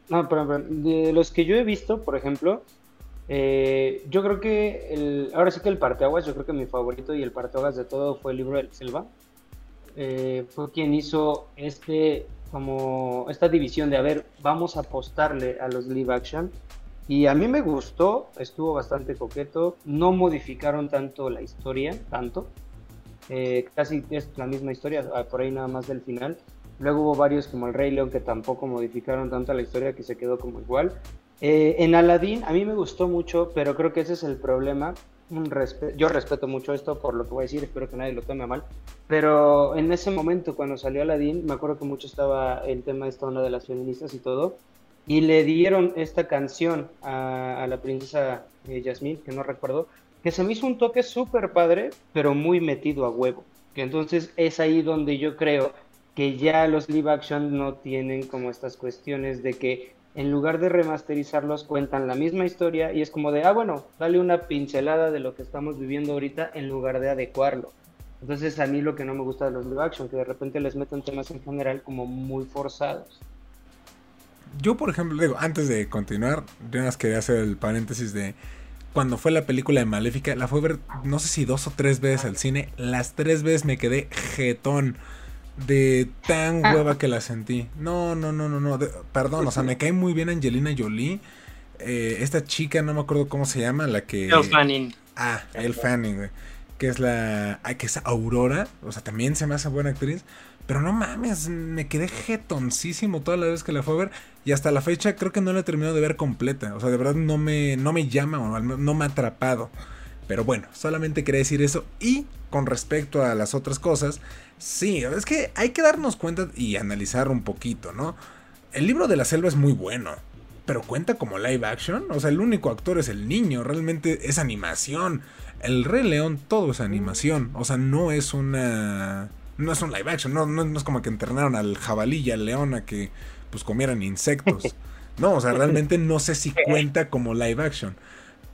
No, pero, de los que yo he visto, por ejemplo, eh, yo creo que el, ahora sí que el parteaguas, yo creo que mi favorito y el parteaguas de todo fue el libro del Selva. Eh, fue quien hizo este como esta división de a ver, vamos a apostarle a los live action. Y a mí me gustó, estuvo bastante coqueto, no modificaron tanto la historia, tanto. Eh, casi es la misma historia, por ahí nada más del final. Luego hubo varios como el Rey León que tampoco modificaron tanto la historia que se quedó como igual. Eh, en Aladdin a mí me gustó mucho, pero creo que ese es el problema. Yo respeto mucho esto por lo que voy a decir, espero que nadie lo tome mal. Pero en ese momento cuando salió Aladdin, me acuerdo que mucho estaba el tema de esta onda de las feministas y todo. Y le dieron esta canción a, la princesa eh, Jasmine, que no recuerdo, que se me hizo un toque súper padre, pero muy metido a huevo. Que entonces es ahí donde yo creo que ya los live action no tienen como estas cuestiones de que en lugar de remasterizarlos cuentan la misma historia y es como de, ah, bueno, dale una pincelada de lo que estamos viviendo ahorita en lugar de adecuarlo. Entonces a mí lo que no me gusta de los live action, que de repente les meten temas en general como muy forzados. Yo, por ejemplo, digo, antes de continuar, yo nada más quería hacer el paréntesis de cuando fue la película de Maléfica, la fue ver no sé si dos o tres veces al cine, las tres veces me quedé jetón de tan ah. hueva que la sentí. No, no, no, no, no. perdón, o sea, me cae muy bien Angelina Jolie. Eh, esta chica, no me acuerdo cómo se llama, la que. El Fanning. Ah, El Fanning, güey. Que es la. que es Aurora. O sea, también se me hace buena actriz. Pero no mames, me quedé jetoncísimo toda la vez que la fue a ver. Y hasta la fecha creo que no la he terminado de ver completa. O sea, de verdad no me, no me llama o no me ha atrapado. Pero bueno, solamente quería decir eso. Y con respecto a las otras cosas, sí, es que hay que darnos cuenta y analizar un poquito, ¿no? El libro de la selva es muy bueno, pero cuenta como live action. O sea, el único actor es el niño, realmente es animación. El Rey León todo es animación, o sea, no es una no es un live action, no, no, es como que entrenaron al jabalí y al león a que pues comieran insectos. No, o sea, realmente no sé si cuenta como live action.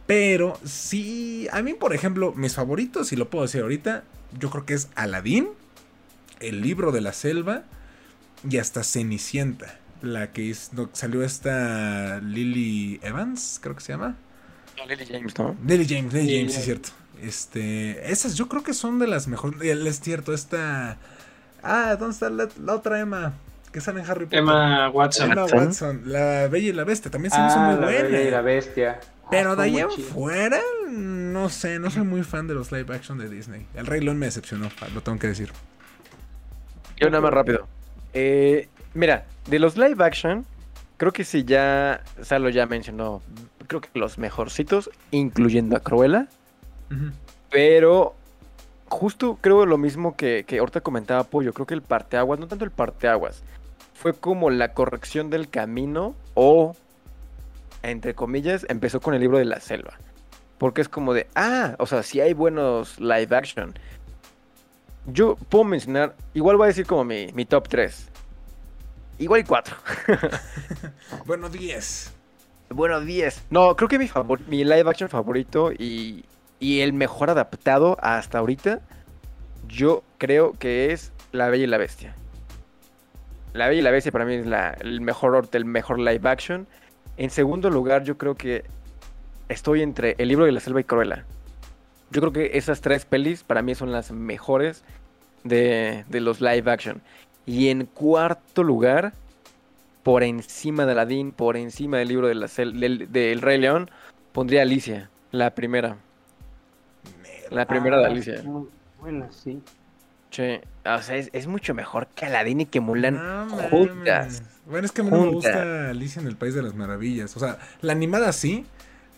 Pero sí, a mí, por ejemplo, mis favoritos, si lo puedo decir ahorita, yo creo que es Aladdin, El libro de la selva y hasta Cenicienta. La que salió esta Lily Evans, creo que se llama. Lily James, ¿no? Lily James, Lily James, sí, es cierto. Este, esas yo creo que son de las mejores. Es cierto, esta. Ah, ¿dónde está la, otra Emma? Que sale en Harry Potter. Emma Watson. Emma Watson, la Bella y la Bestia, también se me hizo muy buena. La Bella y la Bestia. Pero ah, de ahí afuera, no sé, no soy muy fan de los live action de Disney. El Rey León me decepcionó, lo tengo que decir. Yo nada más rápido. Eh, mira, de los live action, creo que sí ya, Salo ya mencionó, creo que los mejorcitos, incluyendo a Cruella. Pero justo creo lo mismo que, que ahorita comentaba Pollo, creo que el parteaguas, no tanto el parteaguas, fue como la corrección del camino o entre comillas, empezó con el libro de la selva. Porque es como de, ah, o sea, si hay buenos live action. Yo puedo mencionar, igual voy a decir como mi, mi top 3. Igual y 4. bueno, 10. Bueno, 10. No, creo que mi, mi live action favorito y, y el mejor adaptado hasta ahorita, yo creo que es La Bella y la Bestia. La Bella y la Bestia para mí es la, el mejor el mejor live action. En segundo lugar, yo creo que estoy entre El libro de la selva y Cruella. Yo creo que esas tres pelis para mí son las mejores de, los live action. Y en cuarto lugar, por encima de Aladdin, por encima del libro de la del, Rey León, pondría Alicia, la primera. La primera de ah, Alicia. Muy buena, sí. Che, o sea, es, mucho mejor que Aladdin y que Mulan juntas. Bueno, es que a mí no me gusta Alicia en el País de las Maravillas. O sea, la animada sí,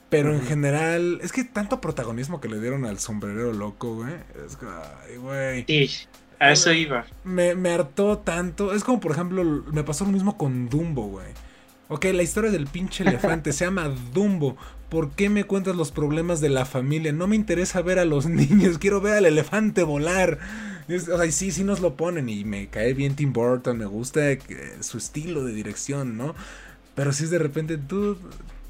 pero en general, es que tanto protagonismo que le dieron al sombrerero loco, güey. Es que, ay, güey. Sí, a eso iba. Me, me hartó tanto. Es como, por ejemplo, me pasó lo mismo con Dumbo, güey. Ok, la historia del pinche elefante se llama Dumbo. ¿Por qué me cuentas los problemas de la familia? No me interesa ver a los niños, quiero ver al elefante volar. o sea, sí, sí nos lo ponen y me cae bien Tim Burton, me gusta su estilo de dirección, ¿no? Pero si es de repente, tú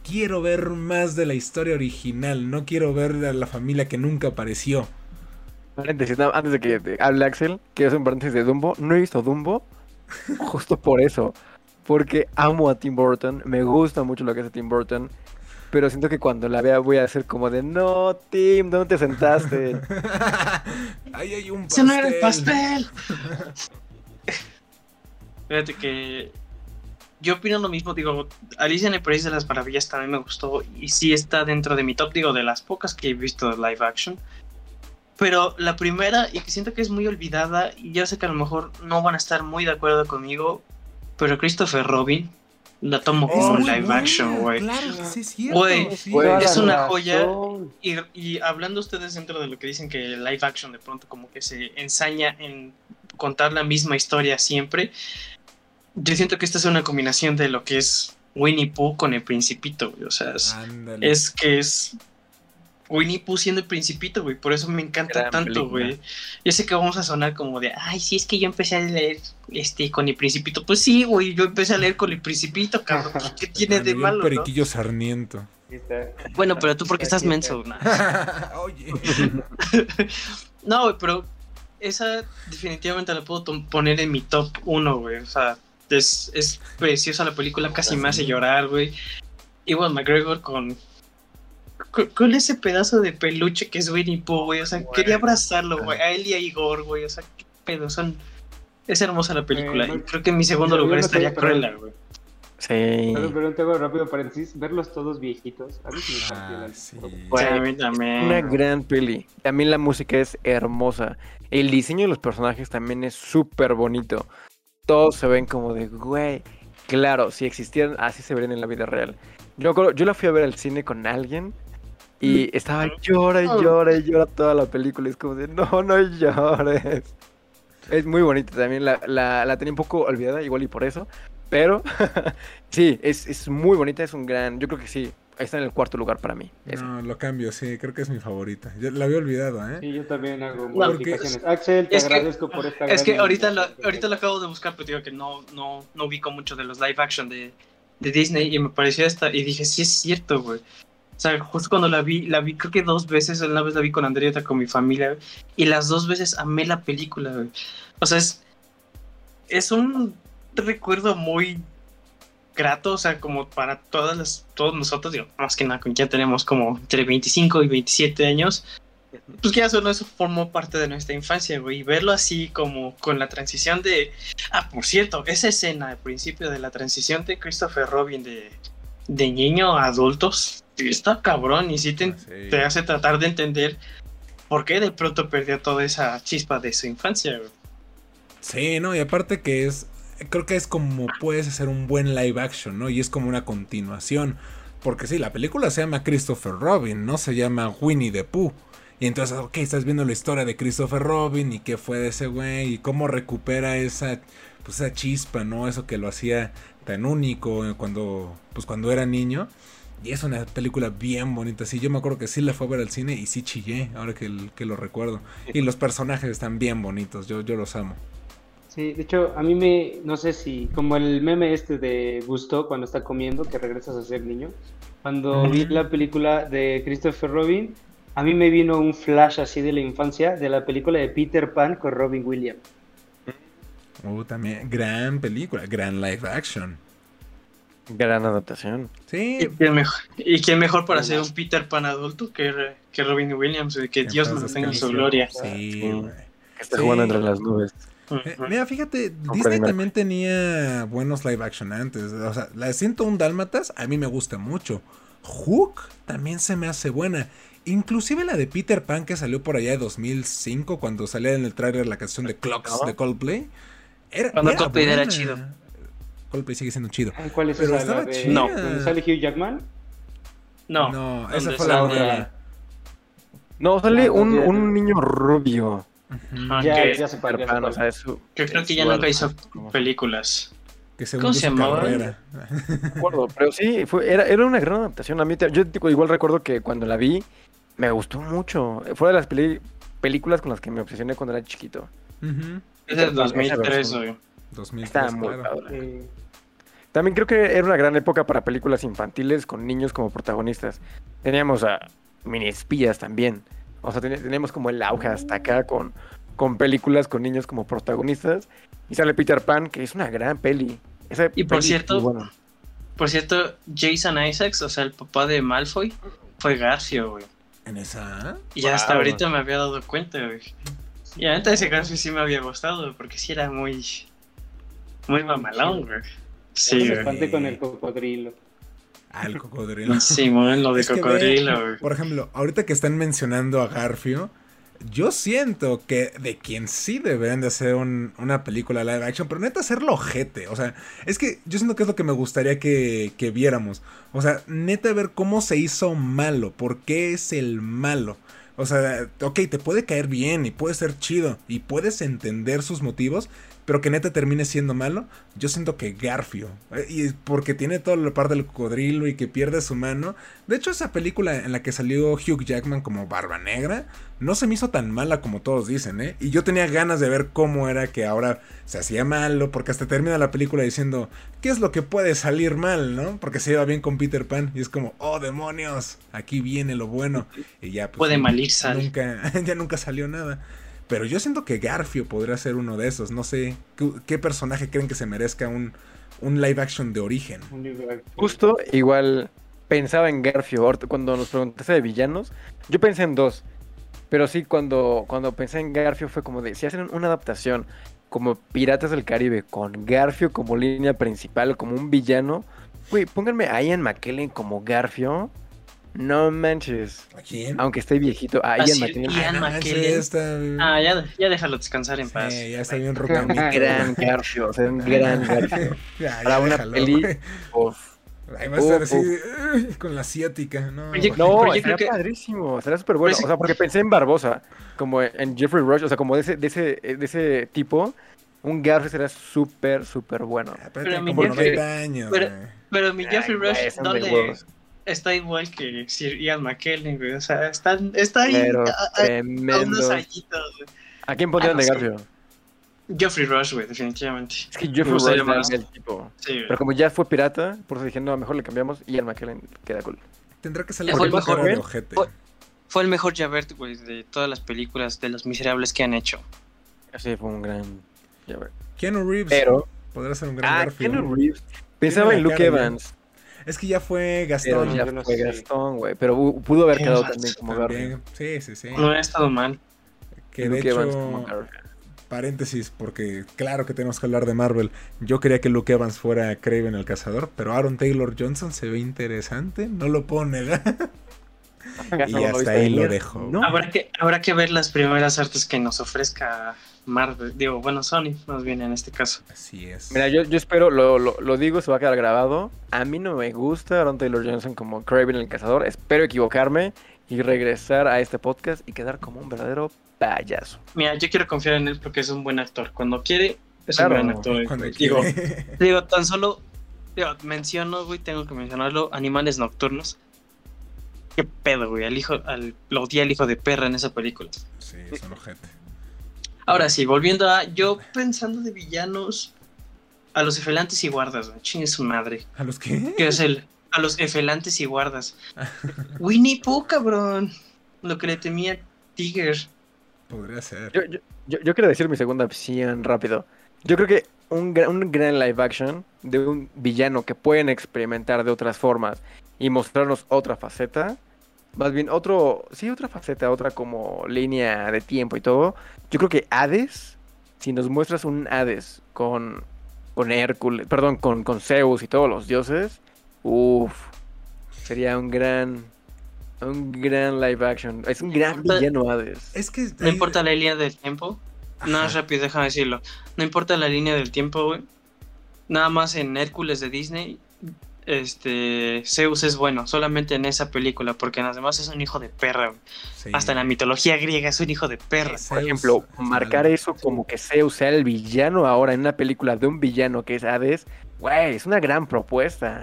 quiero ver más de la historia original, no quiero ver a la familia que nunca apareció. Paréntesis, antes de que hable Axel, quiero hacer un paréntesis de Dumbo. No he visto Dumbo justo por eso porque amo a Tim Burton, me gusta mucho lo que hace Tim Burton, pero siento que cuando la vea voy a ser como de, no, Tim, ¿dónde te sentaste? Ahí hay un pastel. ¡Se no era el pastel! Fíjate que yo opino lo mismo, digo, Alicia en el País de las Maravillas también me gustó y sí está dentro de mi top, digo, de las pocas que he visto de live action. Pero la primera, y que siento que es muy olvidada, y ya sé que a lo mejor no van a estar muy de acuerdo conmigo, pero Christopher Robin la tomo como live action, güey. Claro, sí, sí, es una joya. Y, hablando ustedes dentro de lo que dicen que live action de pronto como que se ensaña en contar la misma historia siempre, yo siento que esta es una combinación de lo que es Winnie Pooh con el Principito, güey. O sea, es que es Winnie Pooh siendo el principito, güey. Por eso me encanta tanto, güey. Yo sé que vamos a sonar como de, ay, sí, es que yo empecé a leer este con el principito. Pues sí, güey, yo empecé a leer con el principito, cabrón. ¿Qué tiene de malo? Un periquillo sarniento. Bueno, pero tú porque estás menso. ¿no? Oye. no, güey, pero esa definitivamente la puedo poner en mi top 1, güey. O sea, es, es preciosa la película, casi me hace llorar, güey. Igual McGregor con con, ese pedazo de peluche que es Winnie Pooh, güey. O sea, quería abrazarlo, güey. A él y a Igor, güey. O sea, qué pedo. Son... Es hermosa la película. y creo que en mi segundo lugar estaría Cruella, güey. Sí. Pero, rápido paréntesis, verlos todos viejitos. A mí me ah, sí. a mí también. Una gran peli. También la música es hermosa. El diseño de los personajes también es súper bonito. Todos se ven como de, güey. Claro, si existieran, así se verían en la vida real. Yo, yo la fui a ver al cine con alguien y estaba llora y llora y llora toda la película. Es como de, no, no llores. Es muy bonita también. La, la, tenía un poco olvidada, igual y por eso. Pero sí, es, es, muy bonita. Es un gran. Yo creo que sí. Está en el cuarto lugar para mí. No, lo cambio, sí, creo que es mi favorita. la había olvidado, ¿eh? Sí, yo también hago modificaciones. Axel, te agradezco por esta Es que ahorita lo, ahorita lo acabo de buscar, pero digo que no, no, no ubico mucho de los live action de, de Disney y me pareció esta y dije, sí es cierto, güey. O sea, justo cuando la vi, la vi creo que dos veces, una vez la vi con Andrea y otra con mi familia, y las dos veces amé la película, güey. O sea, es, es un recuerdo muy grato, o sea, como para todas las, todos nosotros, digo, más que nada, ya tenemos como entre 25 y 27 años, pues que ya solo eso formó parte de nuestra infancia, güey, y verlo así como con la transición de, ah, por cierto, esa escena al principio de la transición de Christopher Robin de, de niño a adultos, está cabrón y sí te, ah, hace tratar de entender por qué de pronto perdió toda esa chispa de su infancia. Sí, no, y aparte que es, creo que es como puedes hacer un buen live action, ¿no? Y es como una continuación. Porque sí, la película se llama Christopher Robin, no se llama Winnie the Pooh. Y entonces, ok, estás viendo la historia de Christopher Robin y qué fue de ese güey y cómo recupera esa, pues, esa chispa, ¿no? Eso que lo hacía tan único cuando, pues, cuando era niño. Y es una película bien bonita. Sí, yo me acuerdo que sí la fue a ver al cine y sí chillé, ahora que, que lo recuerdo. Y los personajes están bien bonitos, yo, yo los amo. Sí, de hecho, a mí me, no sé si, como el meme este de Gusto cuando está comiendo, que regresas a ser niño. Cuando vi la película de Christopher Robin, a mí me vino un flash así de la infancia de la película de Peter Pan con Robin Williams. Oh, también, gran película, gran live action. Gran adaptación. Sí. ¿Y quién mejor, ¿y quién mejor para ser un Peter Pan adulto que, que Robin Williams? Que Dios nos tenga en su gloria. Sí, Que esté jugando entre las nubes. Eh, mira, fíjate, Disney también tenía buenos live action antes. O sea, la de un Dálmatas a mí me gusta mucho. Hook también se me hace buena. Inclusive la de Peter Pan que salió por allá de 2005 cuando salía en el trailer la canción de Clocks de Coldplay. Era, cuando Coldplay era chido. Coldplay sigue siendo chido. ¿Cuál es esa? Estaba de... No. sale Hugh Jackman? No. No, esa fue la otra. No, sale un, un niño rubio. Ya, ya se. O sea, eso, que creo que ya nunca hizo películas. ¿Cómo se llamaba? acuerdo, pero sí, fue, era, era una gran adaptación. A mí, yo igual recuerdo que cuando la vi, me gustó mucho. Fue de las películas con las que me obsesioné cuando era chiquito. Es del 2003, güey. 2003, muy También creo que era una gran época para películas infantiles con niños como protagonistas. Teníamos a mini espías también. O sea, tenemos como el auge hasta acá con, con películas con niños como protagonistas. Y sale Peter Pan, que es una gran peli. y por cierto, por cierto, Jason Isaacs, o sea, el papá de Malfoy, fue Garfio, güey. ¿En esa? Y hasta ahorita me había dado cuenta, güey. Y antes ese Garfio sí me había gustado, porque sí era muy. Muy mamalón, güey. Sí, güey. con el cocodrilo. El cocodrilo. Sí, lo de cocodrilo. por ejemplo, ahorita que están mencionando a Garfio, yo siento que de quien sí deberían de hacer una película live action, pero neta hacerlo ojete. O sea, es que yo siento que es lo que me gustaría que, que viéramos. O sea, neta ver cómo se hizo malo, por qué es el malo. O sea, ok, te puede caer bien y puede ser chido y puedes entender sus motivos, pero que neta termine siendo malo, yo siento que Garfio, eh, y porque tiene toda la parte del cocodrilo y que pierde su mano. De hecho, esa película en la que salió Hugh Jackman como Barba Negra, no se me hizo tan mala como todos dicen, ¿eh? Y yo tenía ganas de ver cómo era que ahora se hacía malo, porque hasta termina la película diciendo, ¿qué es lo que puede salir mal, no? Porque se lleva bien con Peter Pan y es como, oh demonios, aquí viene lo bueno. Y ya, pues. Puede malir Nunca, ya nunca salió nada. Pero yo siento que Garfio podría ser uno de esos. No sé, ¿qué, personaje creen que se merezca un, un live action de origen? Justo igual pensaba en Garfio. Cuando nos preguntaste de villanos, yo pensé en dos. Pero sí, cuando, cuando pensé en Garfio fue como de, si hacen una adaptación como Piratas del Caribe, con Garfio como línea principal, como un villano, güey, pónganme a Ian McKellen como Garfio. No manches. ¿A quién? Aunque esté viejito. Ah, Ian McKellen. Ian ah, McKellen. Ah, ya, ya déjalo descansar en paz. ya está bien Un gran Garfio, o sea, un gran Garfio. Para una peli, Ahí va a estar así con la asiática, ¿no? no, sería padrísimo, sería súper bueno. Pues o sea, porque pensé en Barbosa, como en Jeffrey Rush, o sea, como de ese, de ese, de ese tipo, un Garfio sería súper, súper bueno. Ah, pero, pero, mi Jeffrey, años, pero, pero mi Jeffrey Rush, ¿dónde, está igual que Sir Ian McKellen, güey. O sea, está, está ahí Pero a, a- a tremendo. unos añitos, güey. ¿A quién pondrían Ah, de no Garfio? Geoffrey Rush, güey, definitivamente. Es que gustaría Rush es el tipo. Sí, güey. Pero como ya fue pirata, por eso dije, no, mejor le cambiamos y Ian McKellen queda cool. Tendrá que salir Fue el mejor, de ojete. Fue- Fue el mejor Javert, güey, de todas las películas de los miserables que han hecho. Así fue un gran... ya ver. Keanu Reeves Pero... podrá ser un gran Ah, Garfield. Keanu Reeves. Pensaba en Luke Evans, Es que ya fue pero Gastón. ya yo no fue sé. Gastón, güey. Pero pudo haber quedado Evans también como Garfield. Sí, sí, sí. No ha estado mal. Que de Luke Evans hecho, como Garfield. paréntesis, porque claro que tenemos que hablar de Marvel. Yo quería que Luke Evans fuera Craven el cazador, pero Aaron Taylor Johnson se ve interesante, no lo puedo negar. ¿Acaso y hasta ahí lo dejo. No. Habrá que, habrá que ver las primeras artes que nos ofrezca Marvel. Digo, bueno, Sony, más bien en este caso. Así es. Mira, yo, yo espero, lo, lo, lo digo, se va a quedar grabado. A mí no me gusta Aaron Taylor Johnson como Craven el cazador. Espero equivocarme y regresar a este podcast y quedar como un verdadero payaso. Mira, yo quiero confiar en él porque es un buen actor. Cuando quiere, es Claro, un gran actor. Digo, digo, tan solo digo, menciono, güey, tengo que mencionarlo, Animales Nocturnos. Qué pedo, güey, al hijo, al, lo odié al hijo de perra en esa película. sí, es un ojete. Ahora sí, volviendo a yo pensando de villanos, a los efelantes y guardas, chingue su madre. ¿A los qué? ¿Qué es el? A los efelantes y guardas. Winnie Pooh, cabrón. Lo que le temía Tiger. Podría ser. Yo, yo, yo, yo quiero decir mi segunda opción rápido. Yo creo que un, un gran live action de un villano que pueden experimentar de otras formas y mostrarnos otra faceta, más bien otro, sí, otra faceta, otra como línea de tiempo y todo. Yo creo que Hades, si nos muestras un Hades con, con Hércules, perdón, con, con Zeus y todos los dioses, uff, sería un gran, un gran live action. Es un gran importa- villano Hades. Es que. No importa la línea del tiempo. No es rápido, déjame decirlo. No importa la línea del tiempo, güey. Nada más en Hércules de Disney. Este. Zeus es bueno, solamente en esa película, porque en las demás es un hijo de perra, güey. Sí. Hasta en la mitología griega es un hijo de perra. Por Zeus ejemplo, es marcar eso como que Zeus sea el villano ahora en una película de un villano que es Hades, güey, es una gran propuesta.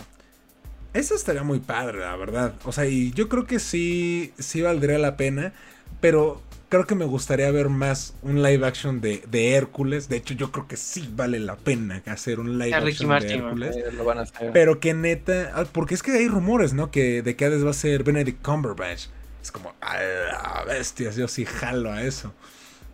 Eso estaría muy padre, la verdad. O sea, y yo creo que sí, sí valdría la pena, pero creo que me gustaría ver más un live action de, de Hércules. De hecho, yo creo que sí vale la pena hacer un live A Ricky action Martin, de. Hércules. Eh, lo van a hacer. Pero que neta, ah, porque es que hay rumores, ¿no? Que de que Hades va a ser Benedict Cumberbatch. Es como, a la bestias, yo sí jalo a eso.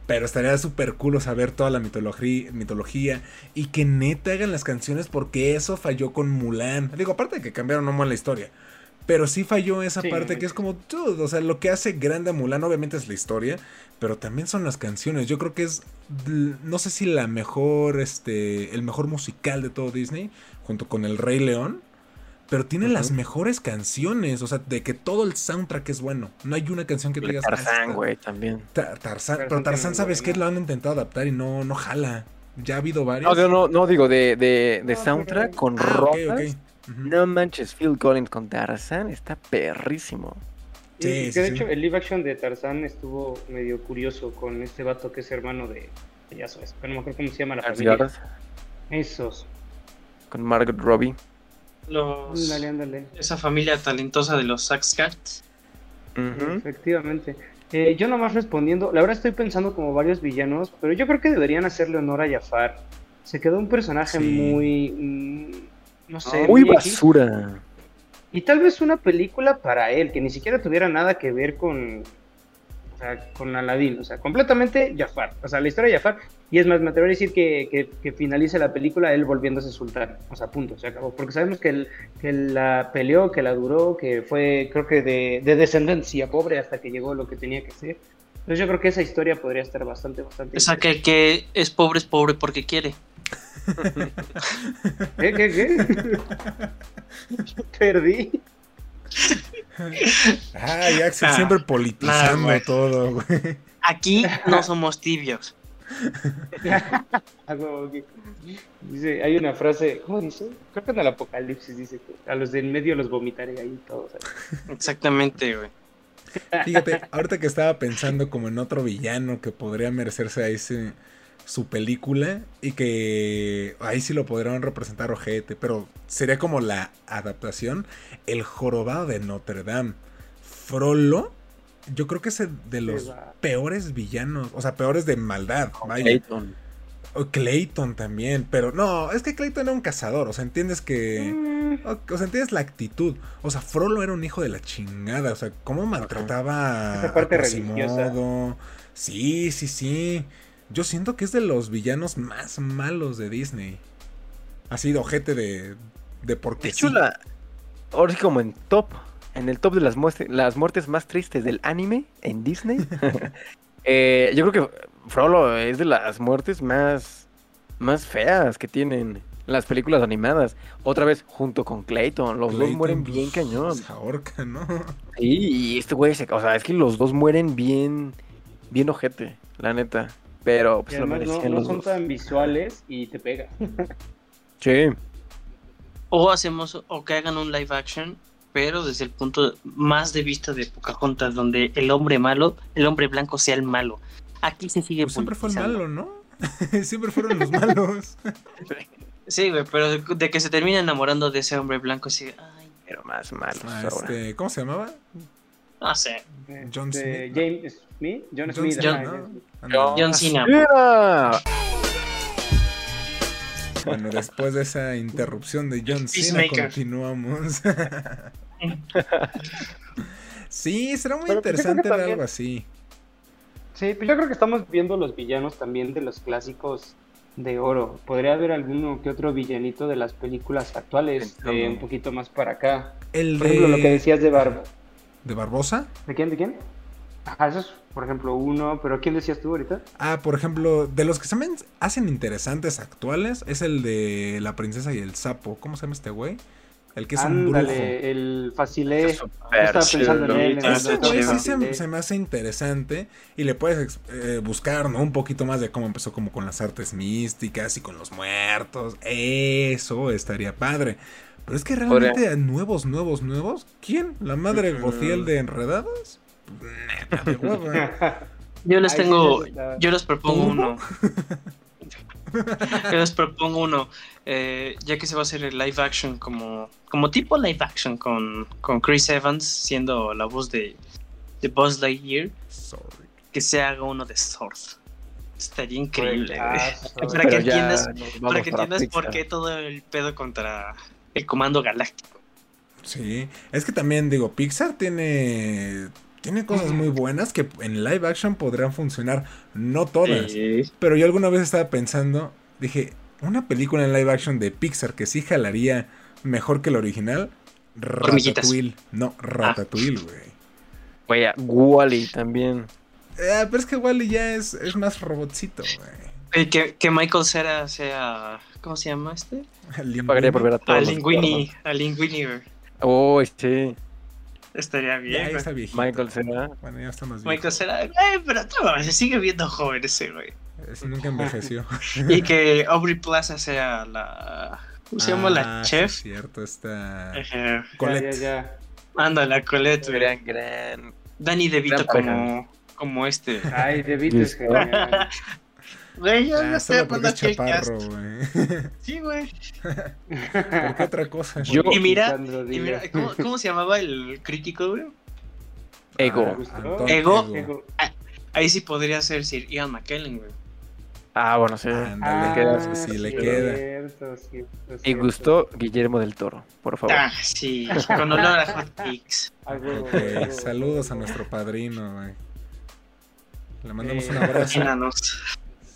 Pero estaría súper cool saber toda la mitología, mitología y que neta hagan las canciones porque eso falló con Mulan. Digo, aparte de que cambiaron no la historia. Pero sí falló esa Sí. parte que es como, dude, o sea, lo que hace grande a Mulan obviamente es la historia, pero también son las canciones. Yo creo que es, no sé si la mejor, este, el mejor musical de todo Disney, junto con El Rey León. Pero tiene las mejores canciones, o sea, de que todo el soundtrack es bueno. No hay una canción que te digas. "Ah, Tarzán, güey, también. Ta- Tarzán, pero Tarzán Tarzán, ¿sabes qué? Lo han intentado adaptar y no, no jala. Ya ha habido varios. no, no, no, digo, de, de, de soundtrack pero- con Ah, ok, rolas. No manches, Phil Collins con Tarzán está perrísimo. Sí, Sí, que de sí. hecho el live action de Tarzán estuvo medio curioso con este vato que es hermano de. Ya sabes, pero no me acuerdo cómo se llama la familia. Asgard, Esos. con Margot Robbie. Los, Ándale, ándale. esa familia talentosa de los Saxcats. Ujú. Efectivamente. Eh, yo nomás respondiendo, la verdad estoy pensando como varios villanos, pero yo creo que deberían hacerle honor a Jafar. Se quedó un personaje Sí. muy. No sé. Muy X. basura. Y tal vez una película para él, que ni siquiera tuviera nada que ver con, o sea, con Aladdin, o sea, completamente Jafar, o sea, la historia de Jafar, y es más, me atrevería a decir que, que, que finalice la película él volviéndose sultán, o sea, punto, se acabó, porque sabemos que, él, que la peleó, que la duró, que fue, creo que de, de descendencia pobre hasta que llegó lo que tenía que ser. Entonces yo creo que esa historia podría estar bastante, bastante... O sea, que el que es pobre es pobre porque quiere. ¿Qué, qué, qué? Perdí. Ay, Axel Ah, siempre politizando nah, güey. todo, güey. Aquí no somos tibios. Ah, Dice, hay una frase, ¿cómo dice? Creo que en el Apocalipsis dice que a los de en medio los vomitaré ahí todos. Exactamente, güey. Fíjate, ahorita que estaba pensando como en otro villano que podría merecerse a ese, su película y que ahí sí lo podrían representar ojete, pero sería como la adaptación El jorobado de Notre Dame. Frollo, yo creo que es de los peores villanos, o sea, peores de maldad. Clayton. Clayton también, pero no, es que Clayton era un cazador, o sea, entiendes que... Mm. O, sea, entiendes la actitud. O sea, Frollo era un hijo de la chingada, o sea, cómo maltrataba Esa parte a Sí, sí, sí. Yo siento que es de los villanos más malos de Disney. Ha sido ojete de, de por qué. chula. ahora sí como en top, en el top de las, las muertes más tristes del anime en Disney. Eh, yo creo que Frollo es de las muertes más, más feas que tienen las películas animadas. Otra vez, junto con Clayton, los dos mueren bien cañón. Se ahorca, ¿no? Sí, y este güey, se, o sea, es que los dos mueren bien, bien ojete, la neta. Pero pues, no, son tan visuales y te pega. sí. O hacemos, o que hagan un live action, pero desde el punto más de vista de Pocahontas, donde el hombre malo, el hombre blanco sea el malo. Aquí se sigue pues Siempre fue el malo, ¿no? siempre fueron los malos. sí, güey, pero de que se termina enamorando de ese hombre blanco, sí, ay, pero más malo. Ah, este, ¿Cómo se llamaba? No sé. John Smith. James Smith. John, Smith. John, John, Cena. Bueno, después de esa interrupción de John Cena, continuamos. sí, será muy interesante ver algo así. Sí, pues yo creo que estamos viendo los villanos también de los clásicos de oro. Podría haber alguno que otro villanito de las películas actuales, un poquito más para acá. El Por ejemplo, lo que decías de Barba. ¿De Barbosa? ¿De quién? ¿De quién? Ajá, eso es, por ejemplo, uno. ¿Pero quién decías tú ahorita? Ah, por ejemplo, de los que se me hacen interesantes actuales, es el de la princesa y el sapo. ¿Cómo se llama este güey? El que es un brujo. el facilé. Estaba pensando en él. Ese güey sí se, me hace interesante. Y le puedes eh, buscar, ¿no? Un poquito más de cómo empezó como con las artes místicas y con los muertos. Eso estaría padre. Pero es que realmente nuevos, nuevos, nuevos. ¿Quién? ¿La madre Gociel de Enredados? Yo les tengo. Yo les propongo uno. yo les propongo uno. Eh, ya que se va a hacer el live action como. Como tipo live action con, con Chris Evans siendo la voz de, de Buzz Lightyear. Que se haga uno de Sword. Estaría increíble. para, que entiendas, para que entiendas por qué todo el pedo contra el Comando Galáctico. Sí, es que también digo, Pixar tiene tiene cosas muy buenas que en live action podrían funcionar, no todas. Pero yo alguna vez estaba pensando, dije, una película en live action de Pixar que sí jalaría mejor que el original, Ratatouille. No, ah. Ratatouille, güey. Güey, Wally también. Eh, pero es que Wally ya es, es más robotcito, güey. Que, que Michael Cera sea. ¿Cómo se llama este? Yo pagaría por ver a todos. A Linguini. A Linguini, Oh, sí. Estaría bien. Ya, está Michael Cera. Bueno, ya está más bien. Michael Cera. Eh, pero se sigue viendo joven ese, güey. Ese nunca envejeció. y que Aubrey Plaza sea la. ¿Cómo se llama la ah, chef? Sí, cierto, está. Colette. Ya, ya, Anda, la Colette, Gran, gran. Danny DeVito como, como este. Ay, DeVito es genial. Güey, yo no estoy poniendo chaparro, güey. Sí, güey. ¿Por qué otra cosa? y mira, y mira ¿cómo, ¿cómo, se llamaba el crítico, güey? Ego. Ah, Ego. Ego. Ah, ahí sí podría ser Sir Ian McKellen, güey. Ah, bueno, sí. Ah, le queda, sí, le queda. Cierto, cierto, y gustó Guillermo del Toro, por favor. Ah, sí, con olor a. Okay, saludos a nuestro padrino, güey. Le mandamos un abrazo.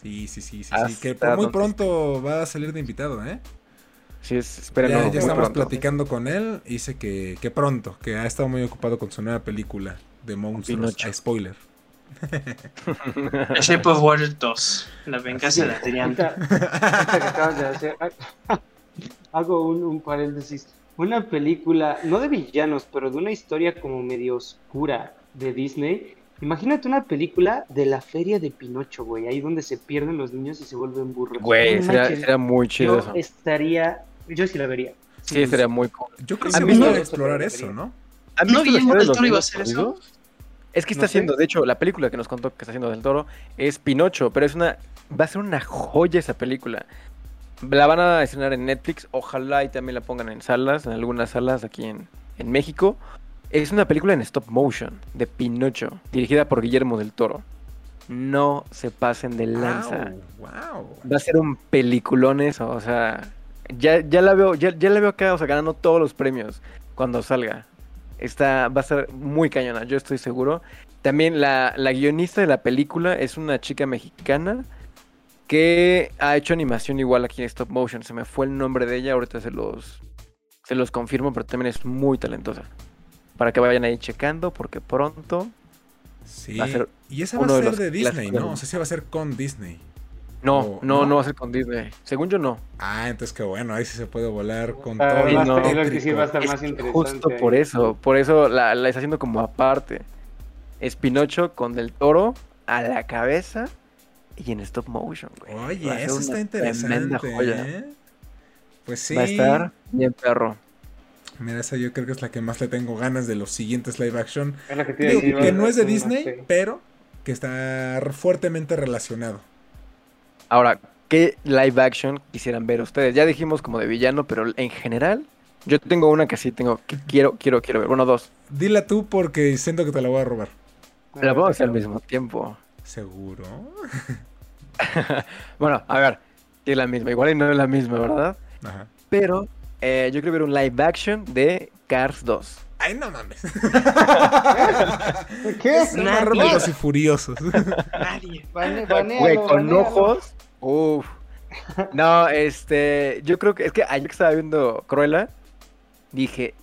Sí, sí, sí, sí, sí. Que muy pronto va a salir de invitado, ¿eh? Sí, ya, ya estamos platicando con él. Dice que, que pronto, que ha estado muy ocupado con su nueva película de monstruos. A spoiler. Shape of Water 2. La venganza de Adrián. Hago un, un paréntesis. Una película, no de villanos, pero de una historia como medio oscura de Disney Imagínate una película de la feria de Pinocho, güey, ahí donde se pierden los niños y se vuelven burros. Güey, sería, muy chido yo eso. Estaría, yo sí la vería. Sí, sería muy cool. Yo creo que se a explorar eso, ¿no? ¿No Guillermo del Toro iba a hacer eso? Es que está haciendo, de hecho, la película que nos contó que está haciendo del toro es Pinocho, pero es una. Va a ser una joya esa película. La van a estrenar en Netflix, ojalá y también la pongan en salas, en algunas salas aquí en, en México. Es una película en stop motion de Pinocho, dirigida por Guillermo del Toro. No se pasen de lanza. Va a ser un peliculón eso, o sea, ya, ya la veo, ya, ya la veo acá, o sea, ganando todos los premios cuando salga. Está, va a ser muy cañona, yo estoy seguro. También la, la guionista de la película es una chica mexicana que ha hecho animación igual aquí en stop motion. Se me fue el nombre de ella, ahorita se los, se los confirmo, pero también es muy talentosa. Para que vayan ahí checando, porque pronto sí. va a ser. Y esa va a ser de, Disney, ¿no? O sea, sí va a ser con Disney. No, no, no, va a ser con Disney. Según yo, no. Ah, entonces qué bueno, ahí sí se puede volar con todo. No, va a estar más interesante. Justo por eso, por eso la, la está haciendo como aparte. Es Pinocho con Del Toro a la cabeza y en stop motion, güey. Oye, eso está interesante. ¿eh? Pues sí. Va a estar bien perro. Mira, esa yo creo que es la que más le tengo ganas de los siguientes live action. que, que no es de Disney, pero que está fuertemente relacionado. Ahora, ¿qué live action quisieran ver ustedes? Ya dijimos como de villano, pero en general, yo tengo una que sí tengo, que quiero, quiero, quiero ver. Bueno, dos. Dila tú porque siento que te la voy a robar. La puedo hacer al mismo tiempo. ¿Seguro? bueno, a ver, es la misma. Igual no es la misma, ¿verdad? Ajá. Pero eh, yo quiero ver un live action de Cars 2. Ay, no mames. ¿Qué? Son rápidos y furiosos. Nadie. Güey, con ojos. Uf. No, este. Yo creo que. Es que ayer que estaba viendo Cruella, dije.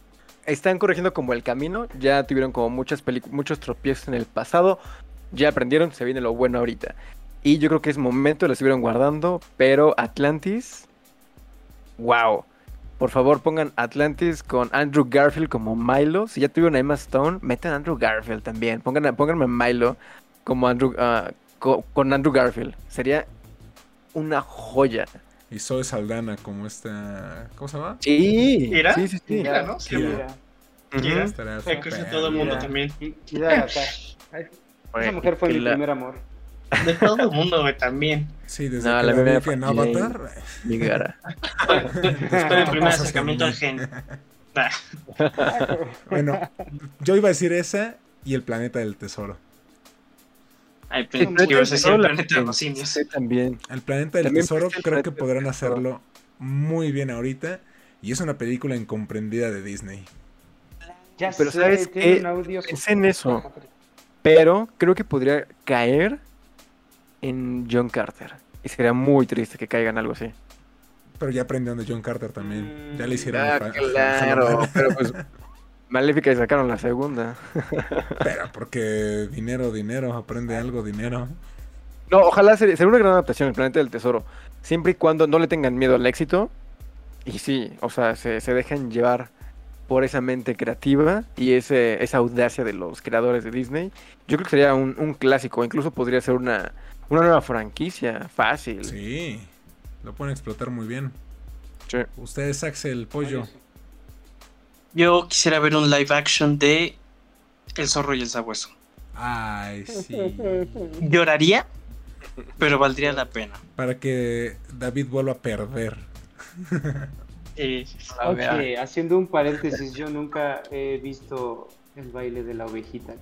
Están corrigiendo como el camino. Ya tuvieron como muchas muchos tropiezos en el pasado. Ya aprendieron, se viene lo bueno ahorita. Y yo creo que es momento, lo estuvieron guardando. Pero Atlantis. ¡Wow! Por favor, pongan Atlantis con Andrew Garfield como Milo. Si ya tuvieron a Emma Stone, metan a Andrew Garfield también. Pongan, pónganme Milo como Andrew, ah, con Andrew Garfield. Sería una joya. Y Zoe Saldana como esta... ¿Cómo se llama? Sí. ¿Kira? Sí, sí, sí. Kira, ¿no? Sí, Kira. Kira. Uh todo el mundo también. Kira, Esa mujer fue mi primer amor. De todo el mundo, güey, también. Sí, desde no, que la, la vi en Avatar. Mi cara. Después del primer acercamiento al gen. bueno, yo iba a decir esa y el planeta del tesoro. Ay, pero el, ibas a decir el planeta de los simios. también. El planeta del tesoro creo que podrán hacerlo muy bien ahorita. Y es una película incomprendida de Disney. Ya pero sabes que es en eso. Pero creo que podría caer en John Carter. Y sería muy triste que caigan algo así. Pero ya aprendieron de John Carter también. Ya le hicieron. Ah, claro, pero pues. Maléfica y sacaron la segunda. pero porque dinero, dinero, aprende algo, dinero. No, ojalá sería, una gran adaptación el planeta del tesoro. Siempre y cuando no le tengan miedo al éxito. Y sí, o sea, se, se dejan llevar por esa mente creativa y ese, esa audacia de los creadores de Disney. Yo creo que sería un, un clásico, incluso podría ser una, una nueva franquicia, fácil. Sí, lo pueden explotar muy bien. Sí. Ustedes, Axel, Pollo. Yo quisiera ver un live action de El zorro y el sabueso. Ay, sí. Lloraría, pero valdría la pena. Para que David vuelva a perder. Eh, ok, haciendo un paréntesis, yo nunca he visto el baile de la ovejita.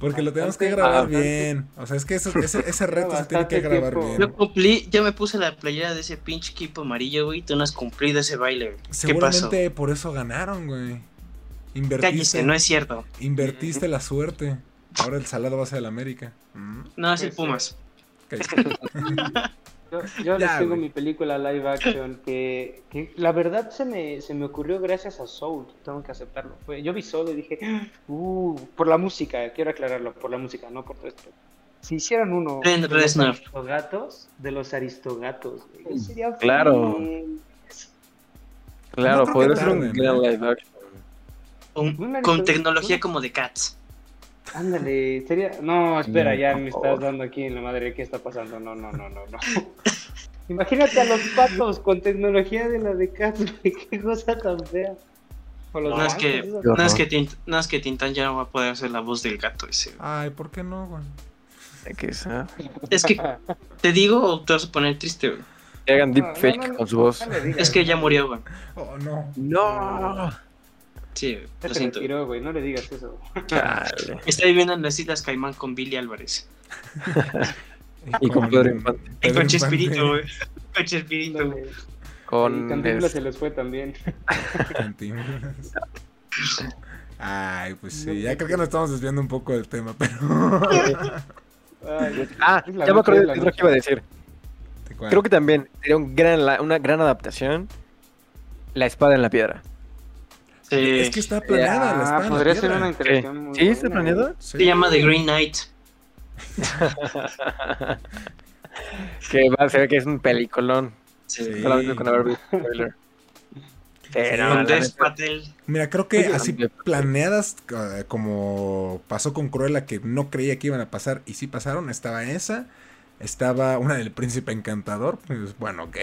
Porque lo tenemos que grabar bien. O sea, es que ese, ese reto se tiene que grabar bien. Yo cumplí, yo me puse la playera de ese pinche equipo amarillo, güey. Tú no has cumplido ese baile, Seguramente por eso ganaron, güey. Invertiste. no es cierto. Invertiste la suerte. Ahora el salado va a ser el América. No, es el Pumas. Yo, les tengo mi película live action que, que, la verdad se me, se me ocurrió gracias a Soul, tengo que aceptarlo. yo vi Soul y dije, uh, por la música, quiero aclararlo, por la música, no por todo esto. Si hicieran uno de los aristogatos, de los aristogatos, sería Claro. Claro, podría ser un live action. con tecnología como de Cats. Ándale, sería. No, espera, ya me estás dando aquí en la madre. ¿Qué está pasando? No, no, no, no, no. Imagínate a los patos con tecnología de la de Cats, qué cosa tan fea. No, es que, no, es que Tint, no es que Tintán ya no va a poder hacer la voz del gato ese. Ay, ¿por qué no, güey? Es que te digo o te vas a poner triste, güey. Que hagan deepfake con su voz. es que ya murió, güey. Oh, no. No. Sí, lo siento. güey, no le digas eso. Está viviendo en las Islas Caimán con Billy Álvarez. y con Pedro Infante. Y con Chespirito, güey. Con Chespirito. Con. Cantinflas se les fue también. Ay, pues sí, ya creo que nos estamos desviando un poco del tema, pero. ah, ya me acordé de lo que iba a decir. Creo que también sería un gran, una gran adaptación La espada en la piedra. Sí. Es que está planeada la espada. Podría ser una interacción. ¿Sí? ¿Está planeada? Se llama The Green Knight. que va a ser que es un peliculón. Sí. con haber Pero, Mira, creo que así planeadas eh, como pasó con Cruella que no creía que iban a pasar y sí pasaron, estaba esa, estaba una del príncipe encantador, pues bueno, ok.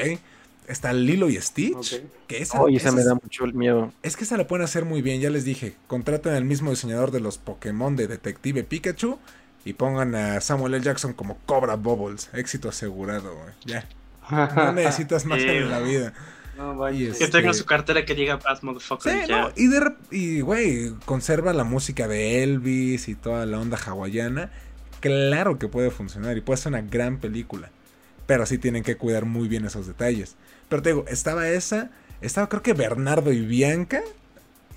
Está Lilo y Stitch. Que esa, esa, me da mucho miedo. Es que esa la pueden hacer muy bien, ya les dije. Contraten al mismo diseñador de los Pokémon de Detective Pikachu y pongan a Samuel L. Jackson como Cobra Bubbles. Éxito asegurado, Ya. No necesitas más en la vida. No, vaya. Que tenga su cartera que diga Bad Motherfucker. Sí, no, y, de, y, güey, conserva la música de Elvis y toda la onda hawaiana. Claro que puede funcionar y puede ser una gran película. Pero sí tienen que cuidar muy bien esos detalles. Pero te digo, estaba esa, estaba creo que Bernardo y Bianca.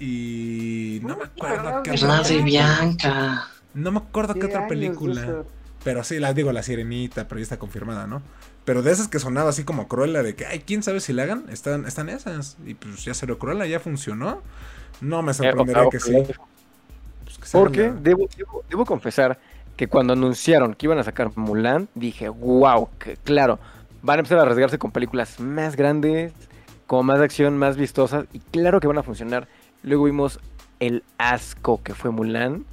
Y no me acuerdo qué Bernardo y Bianca. No me acuerdo qué otra película. Pero sí, las digo, La Sirenita, pero ya está confirmada, ¿no? Pero de esas que sonaba así como Cruella, de que, ay, quién sabe si la hagan, están, están esas. Y pues ya se lo Cruella, ya funcionó. No me sorprendería que sí. Pues Porque debo, debo, confesar que cuando anunciaron que iban a sacar Mulan, dije, wow, que claro, van a empezar a arriesgarse con películas más grandes, con más acción, más vistosas, y claro que van a funcionar. Luego vimos el asco que fue Mulan.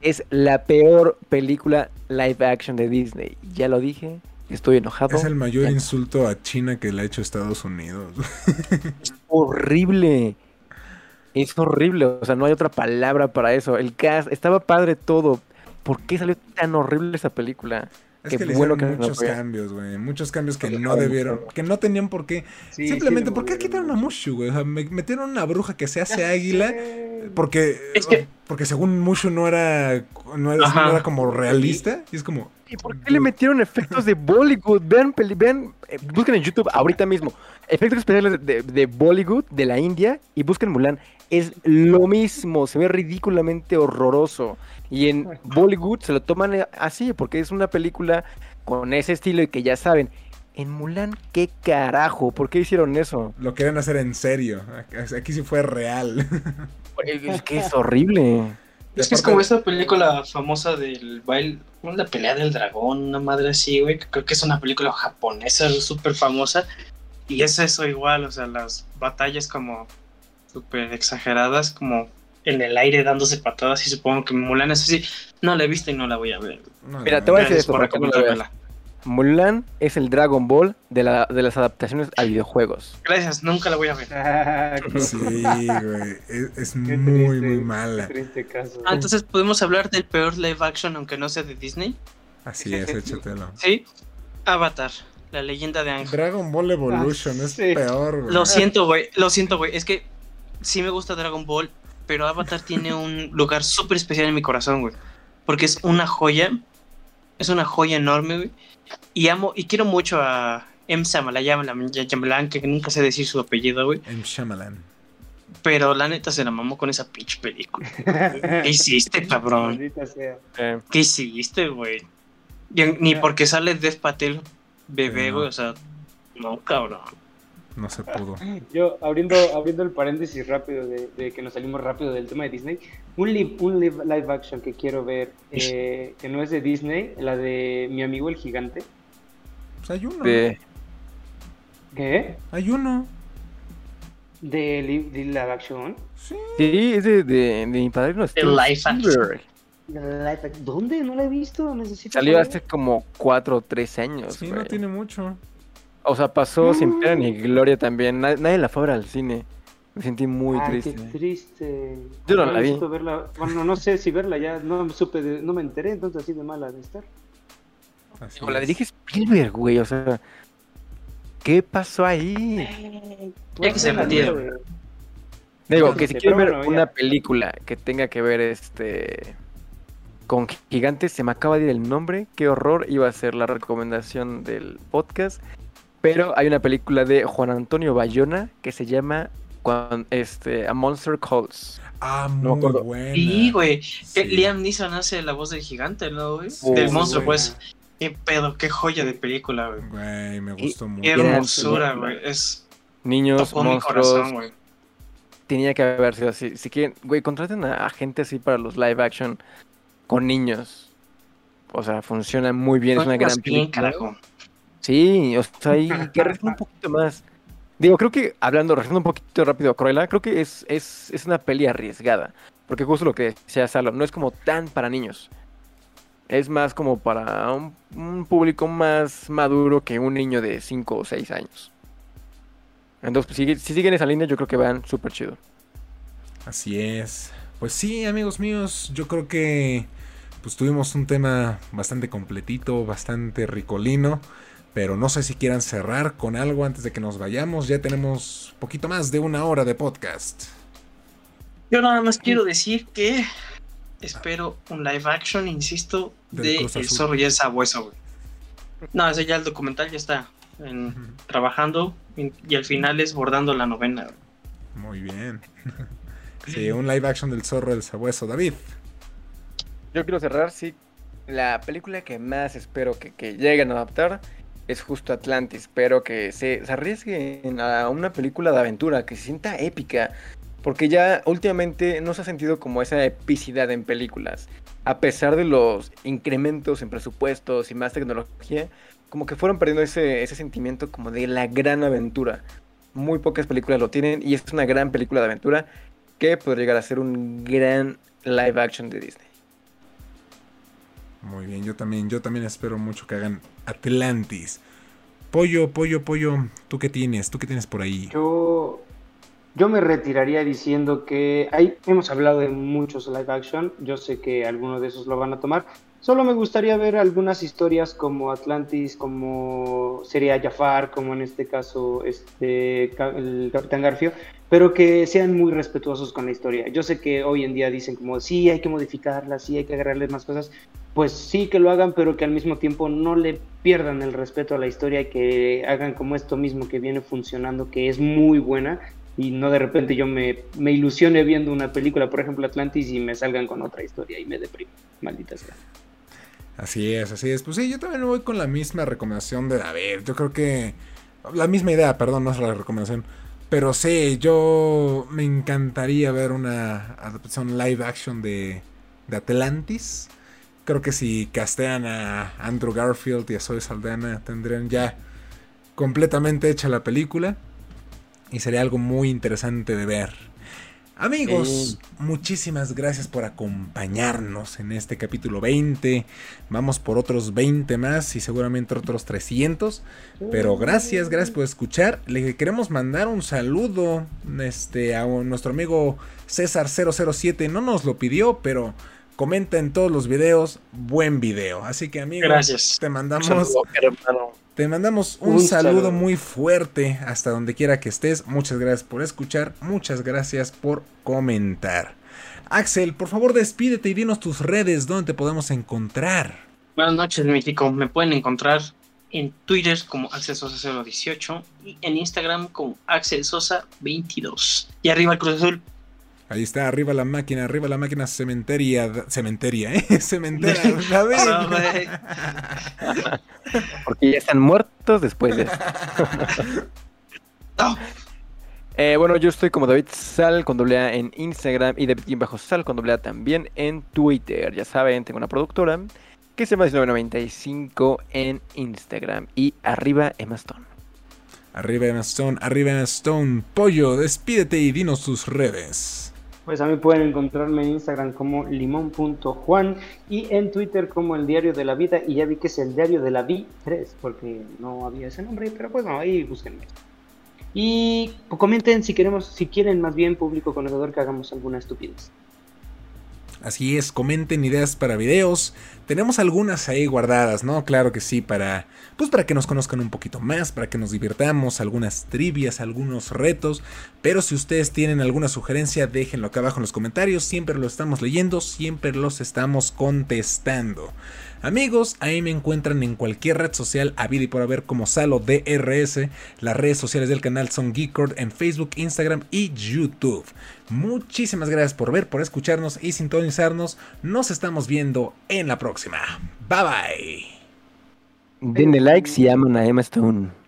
Es la peor película live action de Disney. Ya lo dije, Estoy enojado. Es el mayor insulto a China que le ha hecho Estados Unidos. Es horrible. Es horrible. O sea, no hay otra palabra para eso. El cast, estaba padre todo. ¿Por qué salió tan horrible esa película? Es que le hicieron muchos cambios, güey. Muchos cambios que no debieron, que no tenían por qué. Simplemente, ¿por qué quitaron a Mushu, güey? O sea, metieron una bruja que se hace águila. Porque, porque según Mushu no era, no era, como realista. Y es como. ¿Y por qué le metieron efectos de Bollywood? Vean, vean, eh, busquen en YouTube ahorita mismo. Efectos especiales de, de Bollywood, de la India, y busquen Mulan. Es lo mismo, se ve ridículamente horroroso. Y en Bollywood se lo toman así, porque es una película con ese estilo y que ya saben. En Mulan, ¿qué carajo? ¿Por qué hicieron eso? Lo quieren hacer en serio. Aquí sí fue real. Es que es horrible. Es que es como esa película famosa del baile, la pelea del dragón, una madre así, güey. Creo que es una película japonesa súper famosa. Y es eso igual, o sea, las batallas como súper exageradas, como en el aire dándose patadas y supongo que Mulan es así. No la he visto y no la voy a ver. Mira, te voy a decir esto Mulan es el Dragon Ball de, la, de las adaptaciones a videojuegos. Gracias, nunca la voy a ver. sí, güey. Es, muy, muy mala. Ah, entonces podemos hablar del peor live action aunque no sea de Disney. Así es, échatelo. Sí. Avatar, la leyenda de Ángel. Dragon Ball Evolution es peor, güey. Lo siento, güey. Lo siento, güey. Es que sí me gusta Dragon Ball, pero Avatar tiene un lugar súper especial en mi corazón, güey. Porque es una joya. Es una joya enorme, güey. Y amo, y quiero mucho a M. Shyamalan, que nunca sé decir su apellido, güey. M. Shyamalan. Pero la neta se la mamó con esa pinche película. ¿Qué hiciste, cabrón? ¿Qué hiciste, güey? Ni porque sale Dev Patel bebé, güey, o sea, no, cabrón no se pudo. Yo, abriendo, abriendo el paréntesis rápido de, que nos salimos rápido del tema de Disney, un, live, un live, action que quiero ver, eh, que no es de Disney, la de Mi amigo el gigante. Pues hay uno. ¿Qué? Hay uno. ¿De, live action? Sí. Sí, es de, de, mi padre. No, de live action. ¿Dónde? No la he visto. Necesito Salió hace como 4 o 3 años. Sí, no tiene mucho. O sea, pasó sin pena ni gloria también. Nadie, la fue al cine. Me sentí muy triste. Qué triste. Yo no, la vi. Bueno, no sé si verla ya, no supe, no me enteré, entonces así de mala de estar. la dirige Spielberg, güey, o sea, ¿qué pasó ahí? Ya que se la Digo, que si quieren ver una película que tenga que ver este con gigantes, se me acaba de ir el nombre, qué horror, iba a ser la recomendación del podcast. Pero hay una película de Juan Antonio Bayona que se llama este, A Monster Calls. Ah, muy buena. Sí, güey. Liam Neeson hace la voz del gigante, ¿no, güey? del monstruo, pues. Qué pedo, qué joya de película, güey. Güey, me gustó mucho. Qué hermosura, güey. Es... Niños, monstruos. güey. Tenía que haber sido así. Si quieren, güey, contraten a, gente así para los live action con niños. O sea, funciona muy bien, es una gran película. Sí, o sea, hay que un poquito más. Digo, creo que, hablando, regresando un poquito rápido a Cruella, creo que es, es, es una peli arriesgada. Porque justo lo que decía Salo, no es como tan para niños. Es más como para un, público más maduro que un niño de 5 o 6 años. Entonces, si, si siguen esa línea, yo creo que van súper chido. Así es. Pues sí, amigos míos, yo creo que pues tuvimos un tema bastante completito, bastante ricolino. Pero no sé si quieran cerrar con algo antes de que nos vayamos. Ya tenemos poquito más de una hora de podcast. Yo nada más quiero decir que espero un live action, insisto, de El zorro y el sabueso, No, ese ya el documental ya está trabajando y, al final es bordando la novena. Muy bien. sí, un live action del zorro y el sabueso. David. Yo quiero cerrar, sí. La película que más espero que, que lleguen a adaptar es justo Atlantis. Espero que se, se arriesguen a una película de aventura, que se sienta épica. Porque ya últimamente no se ha sentido como esa epicidad en películas. A pesar de los incrementos en presupuestos y más tecnología, como que fueron perdiendo ese, ese sentimiento como de la gran aventura. Muy pocas películas lo tienen y es una gran película de aventura que podría llegar a ser un gran live action de Disney. Muy bien, yo también, yo también espero mucho que hagan Atlantis. Pollo, pollo, pollo, ¿tú qué tienes? ¿Tú qué tienes por ahí? Yo, yo me retiraría diciendo que hay, hemos hablado de muchos live action, yo sé que algunos de esos lo van a tomar. Solo me gustaría ver algunas historias como Atlantis, como sería Jafar, como en este caso este, el Capitán Garfio, pero que sean muy respetuosos con la historia. Yo sé que hoy en día dicen como sí, hay que modificarla, sí, hay que agarrarle más cosas, pues sí que lo hagan, pero que al mismo tiempo no le pierdan el respeto a la historia y que hagan como esto mismo que viene funcionando, que es muy buena, y no de repente yo me, me ilusione viendo una película, por ejemplo Atlantis, y me salgan con otra historia y me deprimo. Maldita sea. Así es, así es. Pues sí, yo también voy con la misma recomendación de David. Yo creo que. La misma idea, perdón, no es la recomendación. Pero sí, yo me encantaría ver una adaptación live action de, de Atlantis. Creo que si castean a Andrew Garfield y a Zoe Saldana tendrían ya completamente hecha la película y sería algo muy interesante de ver. Amigos, muchísimas gracias por acompañarnos en este capítulo 20. Vamos por otros 20 más y seguramente otros 300. Pero gracias, gracias por escuchar. Le queremos mandar un saludo este, a nuestro amigo César007. No nos lo pidió, pero comenta en todos los videos, buen video. Así que amigos, Gracias. te mandamos, te mandamos un, saludo, muy fuerte hasta donde quiera que estés. Muchas gracias por escuchar, muchas gracias por comentar. Axel, por favor despídete y dinos tus redes donde te podemos encontrar. Buenas noches, mítico. Me pueden encontrar en Twitter como Axel Sosa 018 y en Instagram como Axel Sosa 22. Y arriba el Cruz Azul. Ahí está, arriba la máquina, arriba la máquina cementeria. Cementeria, ¿eh? Cementeria, Porque ya están muertos después de eh, bueno, yo estoy como David Sal con doble A en Instagram y David bajo Sal con doble A también en Twitter. Ya saben, tengo una productora que se llama 1995 en Instagram y arriba Emma Stone. Arriba Emma Stone, arriba Emma Stone. Pollo, despídete y dinos tus redes. Pues a mí pueden encontrarme en Instagram como limón.juan y en Twitter como el Diario de la Vida. Y ya vi que es el Diario de la Vi 3, porque no había ese nombre, pero pues no, ahí búsquenme. Y comenten si queremos, si quieren más bien público conocedor que hagamos alguna estupidez. Así es, comenten ideas para videos. Tenemos algunas ahí guardadas, ¿no? Claro que sí, para pues para que nos conozcan un poquito más, para que nos divirtamos, algunas trivias, algunos retos, pero si ustedes tienen alguna sugerencia, déjenlo acá abajo en los comentarios, siempre lo estamos leyendo, siempre los estamos contestando. Amigos, ahí me encuentran en cualquier red social, a vida y por haber como Salo DRS. Las redes sociales del canal son Geekord en Facebook, Instagram y YouTube. Muchísimas gracias por ver, por escucharnos y sintonizarnos. Nos estamos viendo en la próxima. Bye bye. Denle like si aman a Emma Stone.